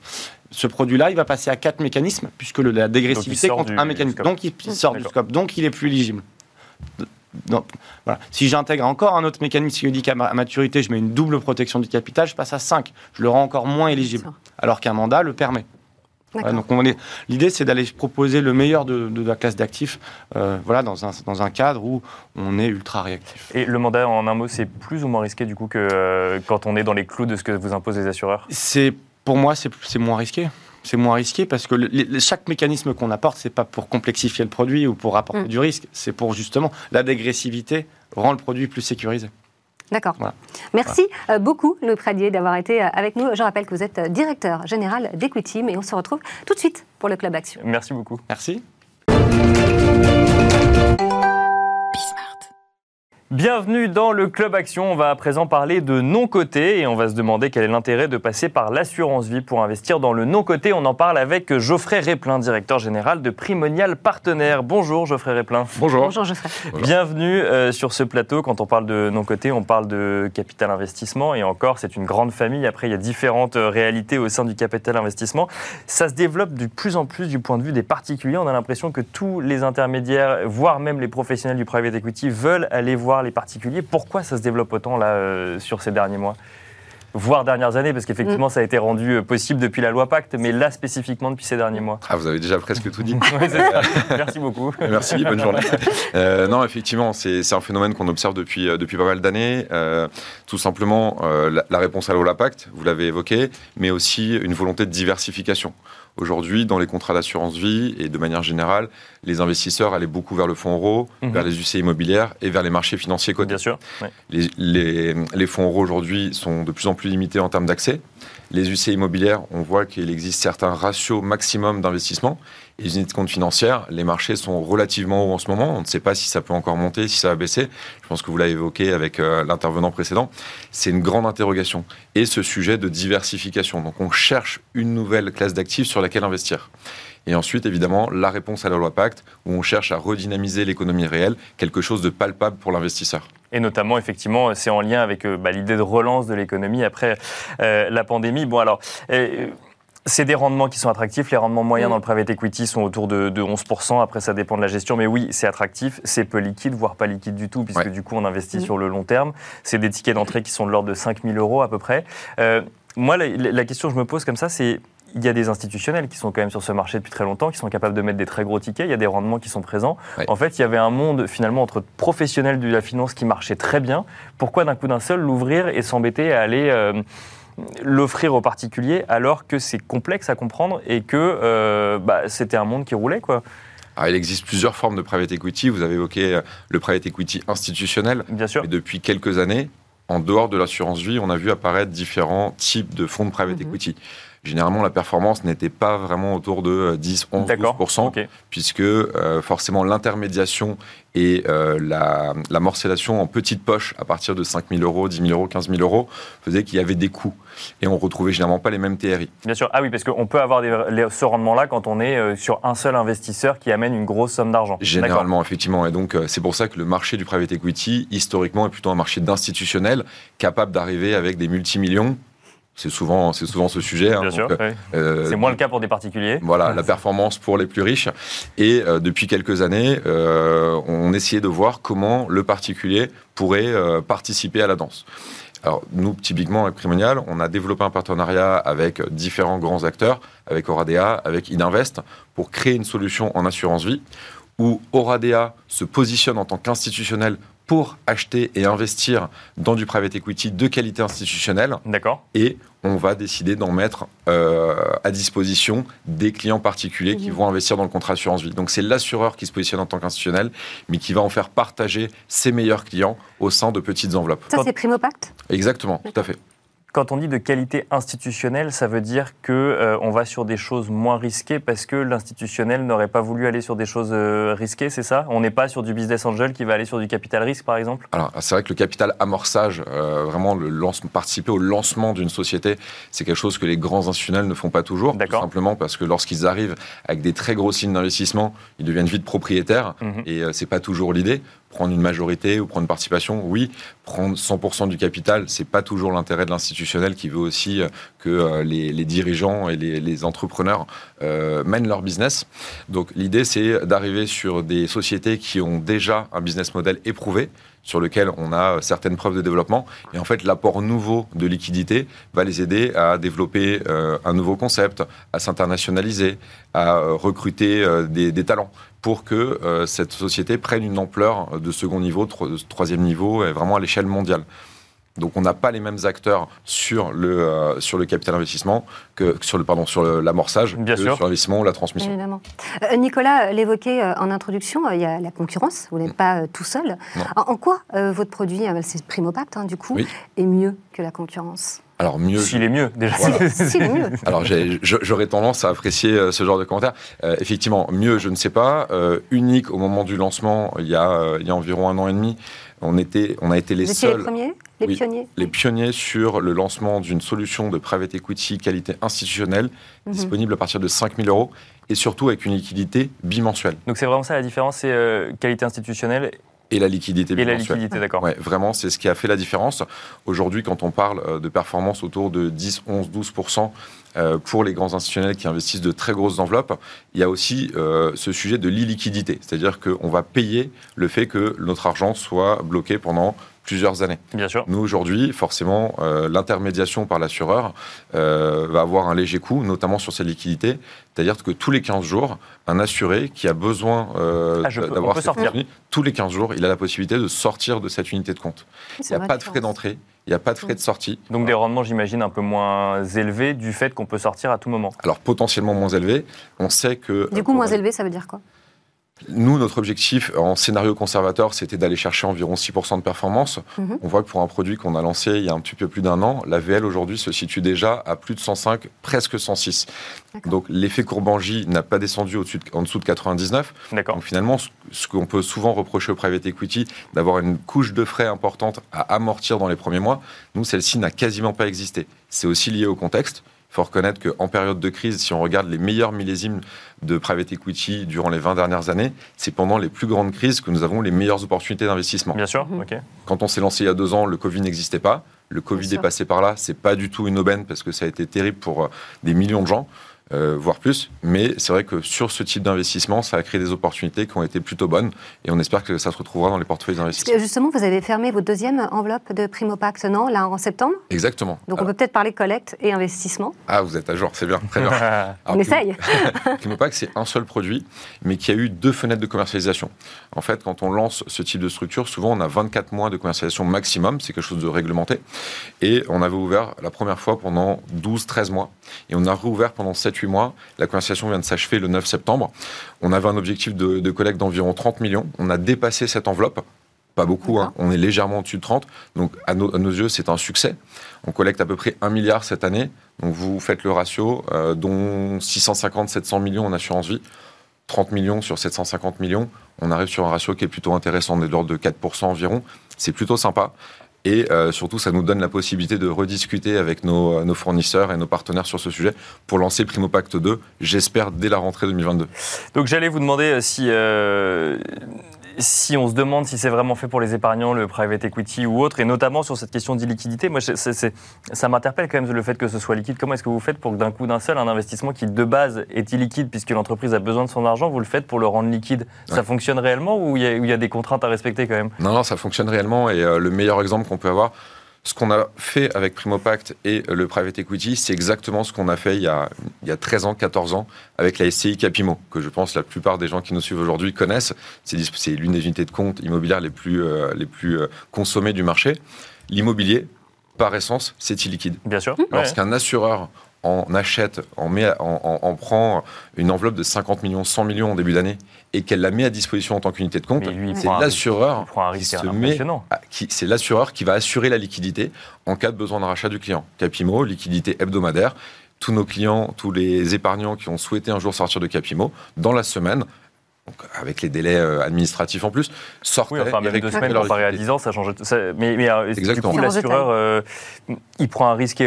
Ce produit-là, il va passer à quatre mécanismes, puisque la dégressivité compte un mécanisme. Donc il sort du scope, donc il est plus éligible. Donc, voilà. Si j'intègre encore un autre mécanisme qui dit qu'à maturité, je mets une double protection du capital, je passe à 5. Je le rends encore moins éligible. Alors qu'un mandat le permet donc l'idée, c'est d'aller proposer le meilleur de, la classe d'actifs, euh, voilà, dans un, dans un cadre où on est ultra réactif. Et le mandat, en un mot, c'est plus ou moins risqué du coup que euh, quand on est dans les clous de ce que vous imposent les assureurs? C'est pour moi, c'est moins risqué. C'est moins risqué parce que chaque mécanisme qu'on apporte, c'est pas pour complexifier le produit ou pour apporter mm. du risque, c'est pour justement la dégressivité rend le produit plus sécurisé. D'accord. Merci euh, beaucoup, Louis Pradier, d'avoir été euh, avec nous. Je rappelle que vous êtes euh, directeur général d'Equity, mais on se retrouve tout de suite pour le Club Action. Merci beaucoup. Merci. Bienvenue dans le Club Action. On va à présent parler de non-coté et on va se demander quel est l'intérêt de passer par l'assurance vie pour investir dans le non-coté. On en parle avec Geoffrey Réplin, directeur général de Primonial Partenaires. Bonjour Geoffrey Réplin. Bonjour. Bonjour Geoffrey. Bienvenue euh, sur ce plateau. Quand on parle de non-coté, on parle de capital investissement et encore, c'est une grande famille. Après, il y a différentes euh, réalités au sein du capital investissement. Ça se développe de plus en plus du point de vue des particuliers. On a l'impression que tous les intermédiaires, voire même les professionnels du private equity, veulent aller voir les particuliers. Pourquoi ça se développe autant là euh, sur ces derniers mois? Voire dernières années, parce qu'effectivement, mm. ça a été rendu euh, possible depuis la loi Pacte, mais là spécifiquement depuis ces derniers mois. Ah, vous avez déjà presque tout dit. Merci beaucoup. Merci, bonne journée. Euh, non, effectivement, c'est un phénomène qu'on observe depuis, depuis pas mal d'années. tout simplement, la, la, réponse à la loi Pacte, vous l'avez évoqué, mais aussi une volonté de diversification. Aujourd'hui, dans les contrats d'assurance vie et de manière générale, les investisseurs allaient beaucoup vers le fonds euro, mhm. vers les UC immobilières et vers les marchés financiers cotés. Bien sûr. Les, les, fonds euros aujourd'hui sont de plus en plus limités en termes d'accès. Les UC immobilières, on voit qu'il existe certains ratios maximum d'investissement. Les unités de compte financières, les marchés sont relativement hauts en ce moment. On ne sait pas si ça peut encore monter, si ça va baisser. Je pense que vous l'avez évoqué avec euh, l'intervenant précédent. C'est une grande interrogation. Et ce sujet de diversification. Donc on cherche une nouvelle classe d'actifs sur laquelle investir. Et ensuite, évidemment, la réponse à la loi Pacte, où on cherche à redynamiser l'économie réelle, quelque chose de palpable pour l'investisseur. Et notamment, effectivement, c'est en lien avec euh, bah, l'idée de relance de l'économie après euh, la pandémie. Bon, alors. C'est des rendements qui sont attractifs. Les rendements moyens dans le private equity sont autour de, 11%. Après, ça dépend de la gestion. Mais oui, c'est attractif. C'est peu liquide, voire pas liquide du tout, puisque du coup, on investit sur le long terme. C'est des tickets d'entrée qui sont de l'ordre de 5 000 euros à peu près. moi, la, la, question que je me pose comme ça, c'est il y a des institutionnels qui sont quand même sur ce marché depuis très longtemps, qui sont capables de mettre des très gros tickets, il y a des rendements qui sont présents. En fait, il y avait un monde finalement entre professionnels de la finance qui marchait très bien. Pourquoi d'un coup d'un seul l'ouvrir et s'embêter à aller... Euh, l'offrir aux particuliers alors que c'est complexe à comprendre et que euh, bah, c'était un monde qui roulait quoi. Alors, il existe plusieurs formes de private equity. Vous avez évoqué le private equity institutionnel. Bien sûr. Et depuis quelques années, en dehors de l'assurance vie, on a vu apparaître différents types de fonds de private mhm. equity généralement la performance n'était pas vraiment autour de 10, 11, 12%, puisque euh, forcément l'intermédiation et euh, la, la, morcellation en petite poche à partir de 5 000 euros, 10 000 euros, 15 000 euros faisait qu'il y avait des coûts. Et on retrouvait généralement pas les mêmes TRI. Bien sûr. Ah oui, parce qu'on peut avoir ce rendement-là quand on est euh, sur un seul investisseur qui amène une grosse somme d'argent. Généralement, effectivement. Et donc, c'est pour ça que le marché du private equity, historiquement, est plutôt un marché d'institutionnels capable d'arriver avec des multimillions c'est souvent, c'est souvent ce sujet. Hein, euh, c'est moins le cas pour des particuliers. Voilà, la performance pour les plus riches. Et euh, depuis quelques années, euh, on essayait de voir comment le particulier pourrait participer à la danse. Alors, nous, typiquement, avec Primonial, on a développé un partenariat avec différents grands acteurs, avec Oradea, avec Idinvest, pour créer une solution en assurance vie où Oradea se positionne en tant qu'institutionnel pour acheter et investir dans du private equity de qualité institutionnelle. D'accord. Et on va décider d'en mettre euh, à disposition des clients particuliers qui mhm. vont investir dans le contrat assurance vie. Donc c'est l'assureur qui se positionne en tant qu'institutionnel, mais qui va en faire partager ses meilleurs clients au sein de petites enveloppes. Ça, c'est Primopact? Exactement, tout à fait. Quand on dit de qualité institutionnelle, ça veut dire que euh, on va sur des choses moins risquées parce que l'institutionnel n'aurait pas voulu aller sur des choses euh, risquées, c'est ça? On n'est pas sur du business angel qui va aller sur du capital risque, par exemple? Alors, c'est vrai que le capital amorçage, euh, vraiment le participer au lancement d'une société, c'est quelque chose que les grands institutionnels ne font pas toujours. Tout simplement parce que lorsqu'ils arrivent avec des très grosses signes d'investissement, ils deviennent vite propriétaires mhm. et c'est pas toujours l'idée prendre une majorité ou prendre une participation, oui. Prendre 100% du capital, c'est pas toujours l'intérêt de l'institutionnel qui veut aussi euh, que euh, les, dirigeants et les, entrepreneurs euh, mènent leur business. Donc l'idée, c'est d'arriver sur des sociétés qui ont déjà un business model éprouvé, sur lequel on a certaines preuves de développement. Et en fait, l'apport nouveau de liquidité va les aider à développer un nouveau concept, à s'internationaliser, à recruter des, talents pour que euh, cette société prenne une ampleur de second niveau, de troisième niveau, et vraiment à l'échelle mondiale. Donc on n'a pas les mêmes acteurs sur le, euh, sur le capital investissement que sur le pardon sur l'amorçage que sur l'investissement ou la transmission. Évidemment. Euh, Nicolas l'évoquait en introduction, il y a la concurrence, vous n'êtes pas tout seul. En, quoi votre produit, c'est Primopact hein, du coup, est mieux que la concurrence? Alors mieux. S'il est mieux, déjà. S'il est mieux. Alors j'aurais tendance à apprécier euh, ce genre de commentaires. Euh, effectivement, mieux, je ne sais pas. Euh, unique au moment du lancement, il y a, il y a environ un an et demi, on, était, on a été les seuls. les premiers Les pionniers? Les pionniers sur le lancement d'une solution de private equity qualité institutionnelle, mhm. disponible à partir de 5000 euros et surtout avec une liquidité bimensuelle. Donc c'est vraiment ça la différence, c'est qualité institutionnelle et la liquidité Et la liquidité, d'accord. Ouais, vraiment, c'est ce qui a fait la différence. Aujourd'hui, quand on parle euh, de performance autour de 10, 11, 12% pour les grands institutionnels qui investissent de très grosses enveloppes, il y a aussi euh, ce sujet de l'illiquidité. C'est-à-dire qu'on va payer le fait que notre argent soit bloqué pendant plusieurs années. Bien sûr. Nous, aujourd'hui, forcément, euh, l'intermédiation par l'assureur euh, va avoir un léger coût, notamment sur ses liquidités. C'est-à-dire que tous les 15 jours, un assuré qui a besoin euh, ah, d'avoir cette sortir. tous les 15 jours, il a la possibilité de sortir de cette unité de compte. Il n'y a pas de frais d'entrée. Il n'y a pas de frais de sortie. Donc des rendements, j'imagine, un peu moins élevés du fait qu'on peut sortir à tout moment. Alors potentiellement moins élevés. On sait que... Du coup, moins élevé, ça veut dire quoi? Nous, notre objectif en scénario conservateur, c'était d'aller chercher environ 6% de performance. Mhm. On voit que pour un produit qu'on a lancé il y a un petit peu plus d'un an, la VL aujourd'hui se situe déjà à plus de 105, presque 106. Donc l'effet Courbangie n'a pas descendu au en dessous de 99. Donc finalement, ce qu'on peut souvent reprocher au private equity, d'avoir une couche de frais importante à amortir dans les premiers mois, nous, celle-ci n'a quasiment pas existé. C'est aussi lié au contexte. Il faut reconnaître qu'en période de crise, si on regarde les meilleurs millésimes de private equity durant les 20 dernières années, c'est pendant les plus grandes crises que nous avons les meilleures opportunités d'investissement. Bien sûr, ok. Quand on s'est lancé il y a deux ans, le Covid n'existait pas. Le Covid est passé par là, c'est pas du tout une aubaine parce que ça a été terrible pour euh, des millions de gens. Euh, voire plus. Mais c'est vrai que sur ce type d'investissement, ça a créé des opportunités qui ont été plutôt bonnes et on espère que ça se retrouvera dans les portefeuilles d'investissement. Justement, vous avez fermé votre deuxième enveloppe de Primo Pact, non Là, en septembre? Exactement. Donc on peut peut-être parler collecte et investissement. Ah, vous êtes à jour, c'est bien, très bien. on essaye. Primo Pact, c'est un seul produit, mais qui a eu deux fenêtres de commercialisation. En fait, quand on lance ce type de structure, souvent on a 24 mois de commercialisation maximum, c'est quelque chose de réglementé. Et on avait ouvert la première fois pendant 12-13 mois. Et on a rouvert pendant 7 28 mois. La conversation vient de s'achever le 9 septembre. On avait un objectif de, collecte d'environ 30 millions. On a dépassé cette enveloppe. Pas beaucoup, hein. on est légèrement au-dessus de 30. Donc, à, nos yeux, c'est un succès. On collecte à peu près 1 milliard cette année. Donc, vous faites le ratio, euh, dont 650-700 millions en assurance vie. 30 millions sur 750 millions, on arrive sur un ratio qui est plutôt intéressant, on est de l'ordre de 4% environ. C'est plutôt sympa. Et euh, surtout, ça nous donne la possibilité de rediscuter avec nos, nos, fournisseurs et nos partenaires sur ce sujet pour lancer Primo Pacte 2, j'espère, dès la rentrée 2022. Donc j'allais vous demander euh, si euh, si on se demande si c'est vraiment fait pour les épargnants, le private equity ou autre, et notamment sur cette question d'illiquidité, moi, ça m'interpelle quand même le fait que ce soit liquide. Comment est-ce que vous faites pour que d'un coup d'un seul, un investissement qui de base est illiquide puisque l'entreprise a besoin de son argent, vous le faites pour le rendre liquide? Ça fonctionne réellement ou il y, a des contraintes à respecter quand même? Non, non, ça fonctionne réellement et euh, le meilleur exemple qu'on peut avoir, ce qu'on a fait avec Primopact et le private equity, c'est exactement ce qu'on a fait il y, a, il y 13 ans, 14 ans avec la SCI Capimo, que je pense la plupart des gens qui nous suivent aujourd'hui connaissent. C'est l'une des unités de compte immobilières les plus, euh, les plus euh, consommées du marché. L'immobilier, par essence, c'est illiquide. Bien sûr. Lorsqu'un assureur en achète, en, met, en, prend une enveloppe de 50 millions, 100 millions en début d'année et qu'elle la met à disposition en tant qu'unité de compte, c'est l'assureur qui c'est l'assureur qui va assurer la liquidité en cas de besoin de rachat du client. Capimo, liquidité hebdomadaire. Tous nos clients, tous les épargnants qui ont souhaité un jour sortir de Capimo, dans la semaine, avec les délais euh, administratifs en plus, sortent Oui, enfin, même deux semaines comparé à 10 ans, ça change. Ça, mais, mais euh, du coup, l'assureur, euh, il prend un risque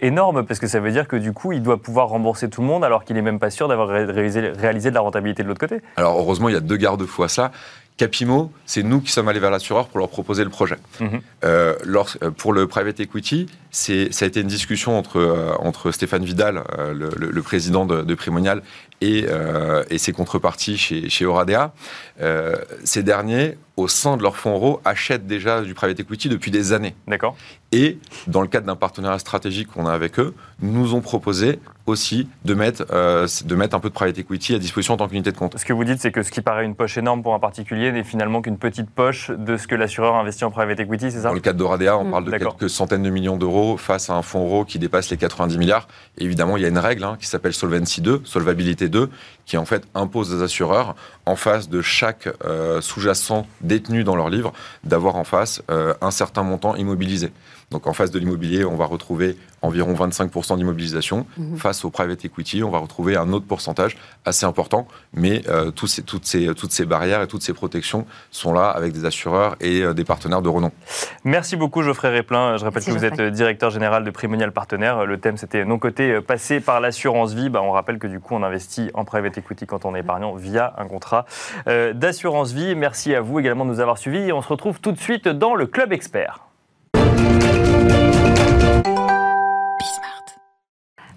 énorme parce que ça veut dire que du coup, il doit pouvoir rembourser tout le monde alors qu'il n'est même pas sûr d'avoir réalisé, réalisé, de la rentabilité de l'autre côté. Alors, heureusement, il y a deux garde-fous à ça. Capimo, c'est nous qui sommes allés vers l'assureur pour leur proposer le projet. Mhm. Euh, pour le private equity, ça a été une discussion entre, euh, entre Stéphane Vidal, euh, le, président de, Primonial, et, et, ses contreparties chez, chez Oradea. ces derniers au sein de leur fonds euros, achètent déjà du private equity depuis des années. D'accord. Et dans le cadre d'un partenariat stratégique qu'on a avec eux, nous ont proposé aussi de mettre, euh, de mettre un peu de private equity à disposition en tant qu'unité de compte. Ce que vous dites, c'est que ce qui paraît une poche énorme pour un particulier n'est finalement qu'une petite poche de ce que l'assureur investit en private equity, c'est ça? Dans le cadre d'Oradea, on mm. parle de quelques centaines de millions d'euros face à un fonds euro qui dépasse les 90 milliards. évidemment, il y a une règle hein, qui s'appelle Solvency 2, Solvabilité 2, qui en fait impose aux assureurs, en face de chaque euh, sous-jacent détenu dans leur livre, d'avoir en face euh, un certain montant immobilisé. Donc en face de l'immobilier, on va retrouver environ 25% d'immobilisation. Mhm. Face au private equity, on va retrouver un autre pourcentage assez important. Mais euh, ces, toutes, ces, toutes ces barrières et toutes ces protections sont là avec des assureurs et des partenaires de renom. Merci beaucoup Geoffrey Réplin. Je rappelle que vous êtes directeur général de Primonial Partenaire. Le thème c'était non côté passé par l'assurance vie. Bah, on rappelle que du coup on investit en private equity quand on est épargnant via un contrat euh, d'assurance vie. Merci à vous également de nous avoir suivis et on se retrouve tout de suite dans le Club Expert.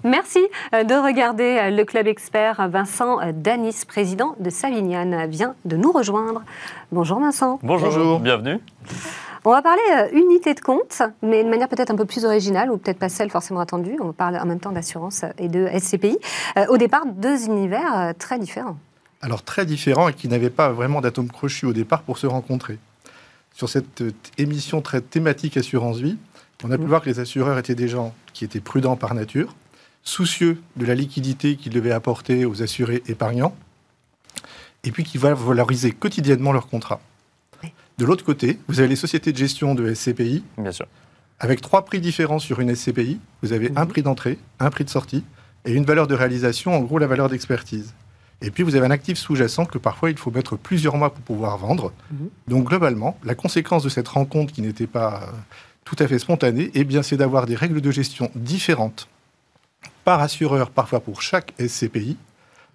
Merci euh, de regarder euh, le Club Expert. Vincent Danis, président de Savignan, vient de nous rejoindre. Bonjour Vincent. Bonjour, bienvenue. On va parler unité de compte, mais de manière peut-être un peu plus originale, ou peut-être pas celle forcément attendue. On parle en même temps d'assurance et de SCPI. au départ, deux univers très différents alors très différents et qui n'avaient pas vraiment d'atome crochu au départ pour se rencontrer. Sur cette euh, émission très thématique assurance vie, on a pu mmh. voir que les assureurs étaient des gens qui étaient prudents par nature, soucieux de la liquidité qu'ils devaient apporter aux assurés épargnants, et puis qui valoriser quotidiennement leurs contrats. De l'autre côté, vous avez les sociétés de gestion de SCPI, Bien sûr. avec trois prix différents sur une SCPI. Vous avez un mmh. prix d'entrée, un prix de sortie, et une valeur de réalisation, en gros la valeur d'expertise. Et puis vous avez un actif sous-jacent que parfois il faut mettre plusieurs mois pour pouvoir vendre. Mhm. Donc globalement, la conséquence de cette rencontre qui n'était pas euh, tout à fait spontanée, eh bien c'est d'avoir des règles de gestion différentes par assureur, parfois pour chaque SCPI,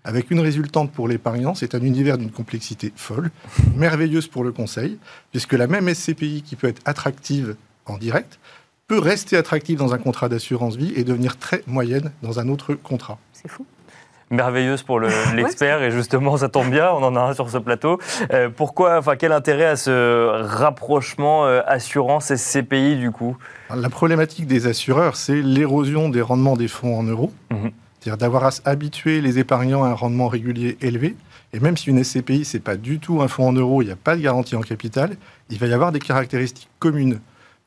avec une résultante pour l'épargnant. C'est un univers d'une complexité folle, merveilleuse pour le conseil, puisque la même SCPI qui peut être attractive en direct peut rester attractive dans un contrat d'assurance vie et devenir très moyenne dans un autre contrat. C'est fou merveilleuse pour l'expert et justement ça tombe bien, on en a un sur ce plateau. Euh, pourquoi, enfin quel intérêt à ce rapprochement euh, assurance et CPI du coup? La problématique des assureurs, c'est l'érosion des rendements des fonds en euros, mhm. c'est-à-dire d'avoir habitué les épargnants à un rendement régulier élevé. Et même si une SCPI, c'est pas du tout un fonds en euros, il n'y a pas de garantie en capital, il va y avoir des caractéristiques communes.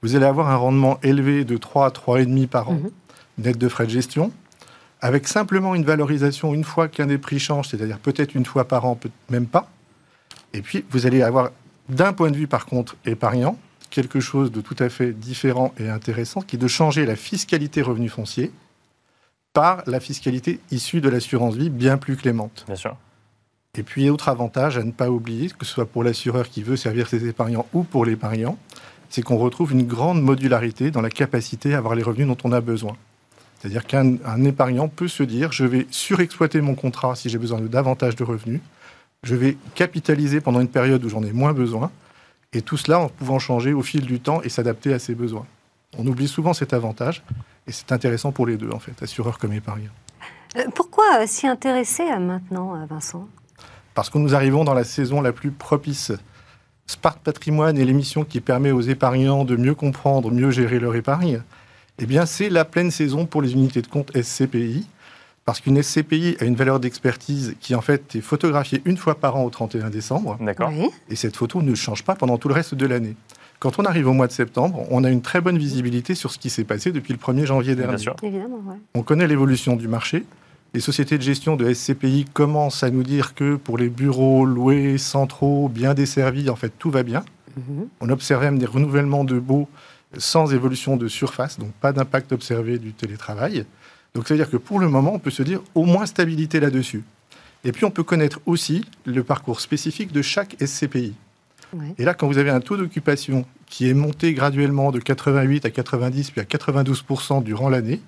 Vous allez avoir un rendement élevé de 3 à 3,5 par an, mhm. net de frais de gestion avec simplement une valorisation une fois qu'un des prix change, c'est-à-dire peut-être une fois par an, peut même pas. Et puis, vous allez avoir, d'un point de vue par contre épargnant, quelque chose de tout à fait différent et intéressant, qui est de changer la fiscalité revenu foncier par la fiscalité issue de l'assurance vie bien plus clémente. Bien sûr. Et puis, autre avantage à ne pas oublier, que ce soit pour l'assureur qui veut servir ses épargnants ou pour l'épargnant, c'est qu'on retrouve une grande modularité dans la capacité à avoir les revenus dont on a besoin. C'est-à-dire qu'un épargnant peut se dire, je vais surexploiter mon contrat si j'ai besoin de davantage de revenus, je vais capitaliser pendant une période où j'en ai moins besoin, et tout cela en pouvant changer au fil du temps et s'adapter à ses besoins. On oublie souvent cet avantage, et c'est intéressant pour les deux, en fait, assureur comme épargnant. Euh, pourquoi euh, s'y intéresser euh, maintenant, Vincent? Parce que nous arrivons dans la saison la plus propice. Spart Patrimoine est l'émission qui permet aux épargnants de mieux comprendre, mieux gérer leur épargne eh bien, c'est la pleine saison pour les unités de compte SCPI, parce qu'une SCPI a une valeur d'expertise qui, en fait, est photographiée une fois par an au 31 décembre. D'accord. Et cette photo ne change pas pendant tout le reste de l'année. Quand on arrive au mois de septembre, on a une très bonne visibilité sur ce qui s'est passé depuis le 1er janvier dernier. Bien sûr. Évidemment, On connaît l'évolution du marché. Les sociétés de gestion de SCPI commencent à nous dire que pour les bureaux loués, centraux, bien desservis, en fait, tout va bien. Mhm. On observe même des renouvellements de baux sans évolution de surface, donc pas d'impact observé du télétravail. Donc ça veut dire que pour le moment, on peut se dire au moins stabilité là-dessus. Et puis on peut connaître aussi le parcours spécifique de chaque SCPI. Et là, quand vous avez un taux d'occupation qui est monté graduellement de 88 à 90 puis à 92 durant l'année,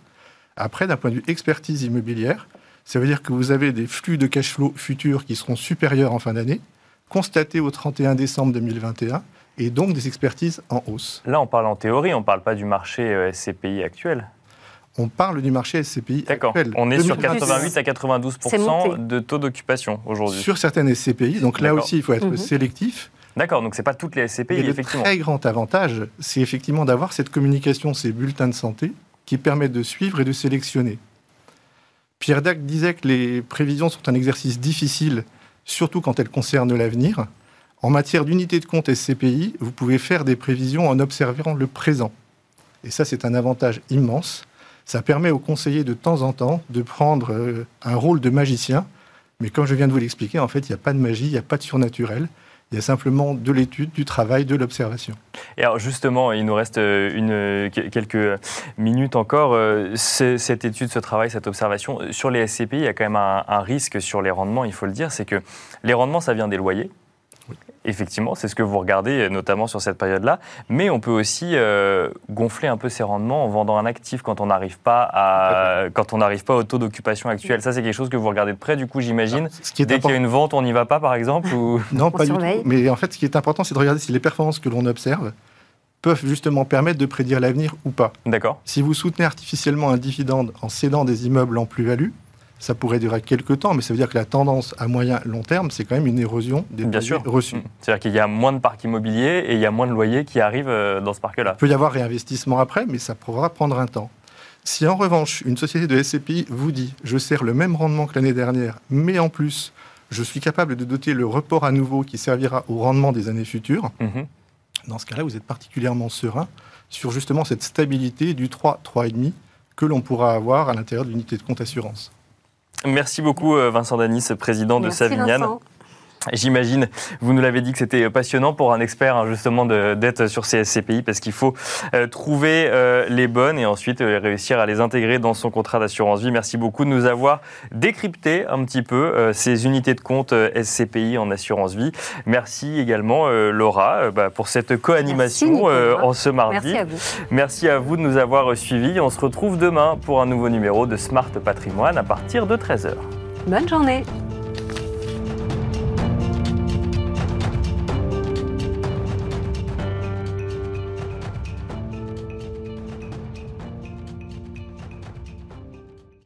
après, d'un point de vue expertise immobilière, ça veut dire que vous avez des flux de cash flow futurs qui seront supérieurs en fin d'année, constatés au 31 décembre 2021, et donc des expertises en hausse. Là, on parle en théorie, on ne parle pas du marché euh, SCPI actuel. On parle du marché SCPI D'accord. On est sur 88 à 92 de taux d'occupation aujourd'hui. Sur certaines SCPI, donc là aussi, il faut être mhm. sélectif. D'accord, donc ce n'est pas toutes les SCPI, et effectivement. Le très grand avantage, c'est effectivement d'avoir cette communication, ces bulletins de santé, qui permettent de suivre et de sélectionner. Pierre Dac disait que les prévisions sont un exercice difficile, surtout quand elles concernent l'avenir. En matière d'unité de compte SCPI, vous pouvez faire des prévisions en observant le présent. Et ça, c'est un avantage immense. Ça permet aux conseillers de temps en temps de prendre euh, un rôle de magicien. Mais comme je viens de vous l'expliquer, en fait, il n'y a pas de magie, il n'y a pas de surnaturel. Il y a simplement de l'étude, du travail, de l'observation. Et alors justement, il nous reste euh, une, quelques minutes encore. Euh, cette étude, ce travail, cette observation, sur les SCPI, il y a quand même un, un risque sur les rendements, il faut le dire, c'est que les rendements, ça vient des loyers. Effectivement, c'est ce que vous regardez, notamment sur cette période-là. Mais on peut aussi euh, gonfler un peu ses rendements en vendant un actif quand on n'arrive pas, à, quand on n'arrive pas au taux d'occupation actuel. Ça, c'est quelque chose que vous regardez de près, du coup, j'imagine. Dès qu'il y a une vente, on n'y va pas, par exemple ou... Non, pas du tout. Mais en fait, ce qui est important, c'est de regarder si les performances que l'on observe peuvent justement permettre de prédire l'avenir ou pas. D'accord. Si vous soutenez artificiellement un dividende en cédant des immeubles en plus-value, ça pourrait durer quelques temps, mais ça veut dire que la tendance à moyen long terme, c'est quand même une érosion des Bien sûr. reçus. Mmh. C'est-à-dire qu'il y a moins de parcs immobiliers et il y a moins de loyers qui arrivent euh, dans ce parc-là. Il peut y avoir réinvestissement après, mais ça pourra prendre un temps. Si en revanche, une société de SCPI vous dit je sers le même rendement que l'année dernière, mais en plus, je suis capable de doter le report à nouveau qui servira au rendement des années futures, mmh. dans ce cas-là, vous êtes particulièrement serein sur justement cette stabilité du 3, 3,5 que l'on pourra avoir à l'intérieur de l'unité de compte assurance. Merci beaucoup euh, Vincent Danis, président de Savignane. J'imagine, vous nous l'avez dit que c'était passionnant pour un expert hein, justement d'être sur ces SCPI parce qu'il faut euh, trouver euh, les bonnes et ensuite réussir à les intégrer dans son contrat d'assurance vie. Merci beaucoup de nous avoir décrypté un petit peu ces unités de compte SCPI en assurance vie. Merci également Laura bah, pour cette co-animation en ce mardi. Merci à vous. Merci à vous de nous avoir suivis. On se retrouve demain pour un nouveau numéro de Smart Patrimoine à partir de 13h. Bonne journée.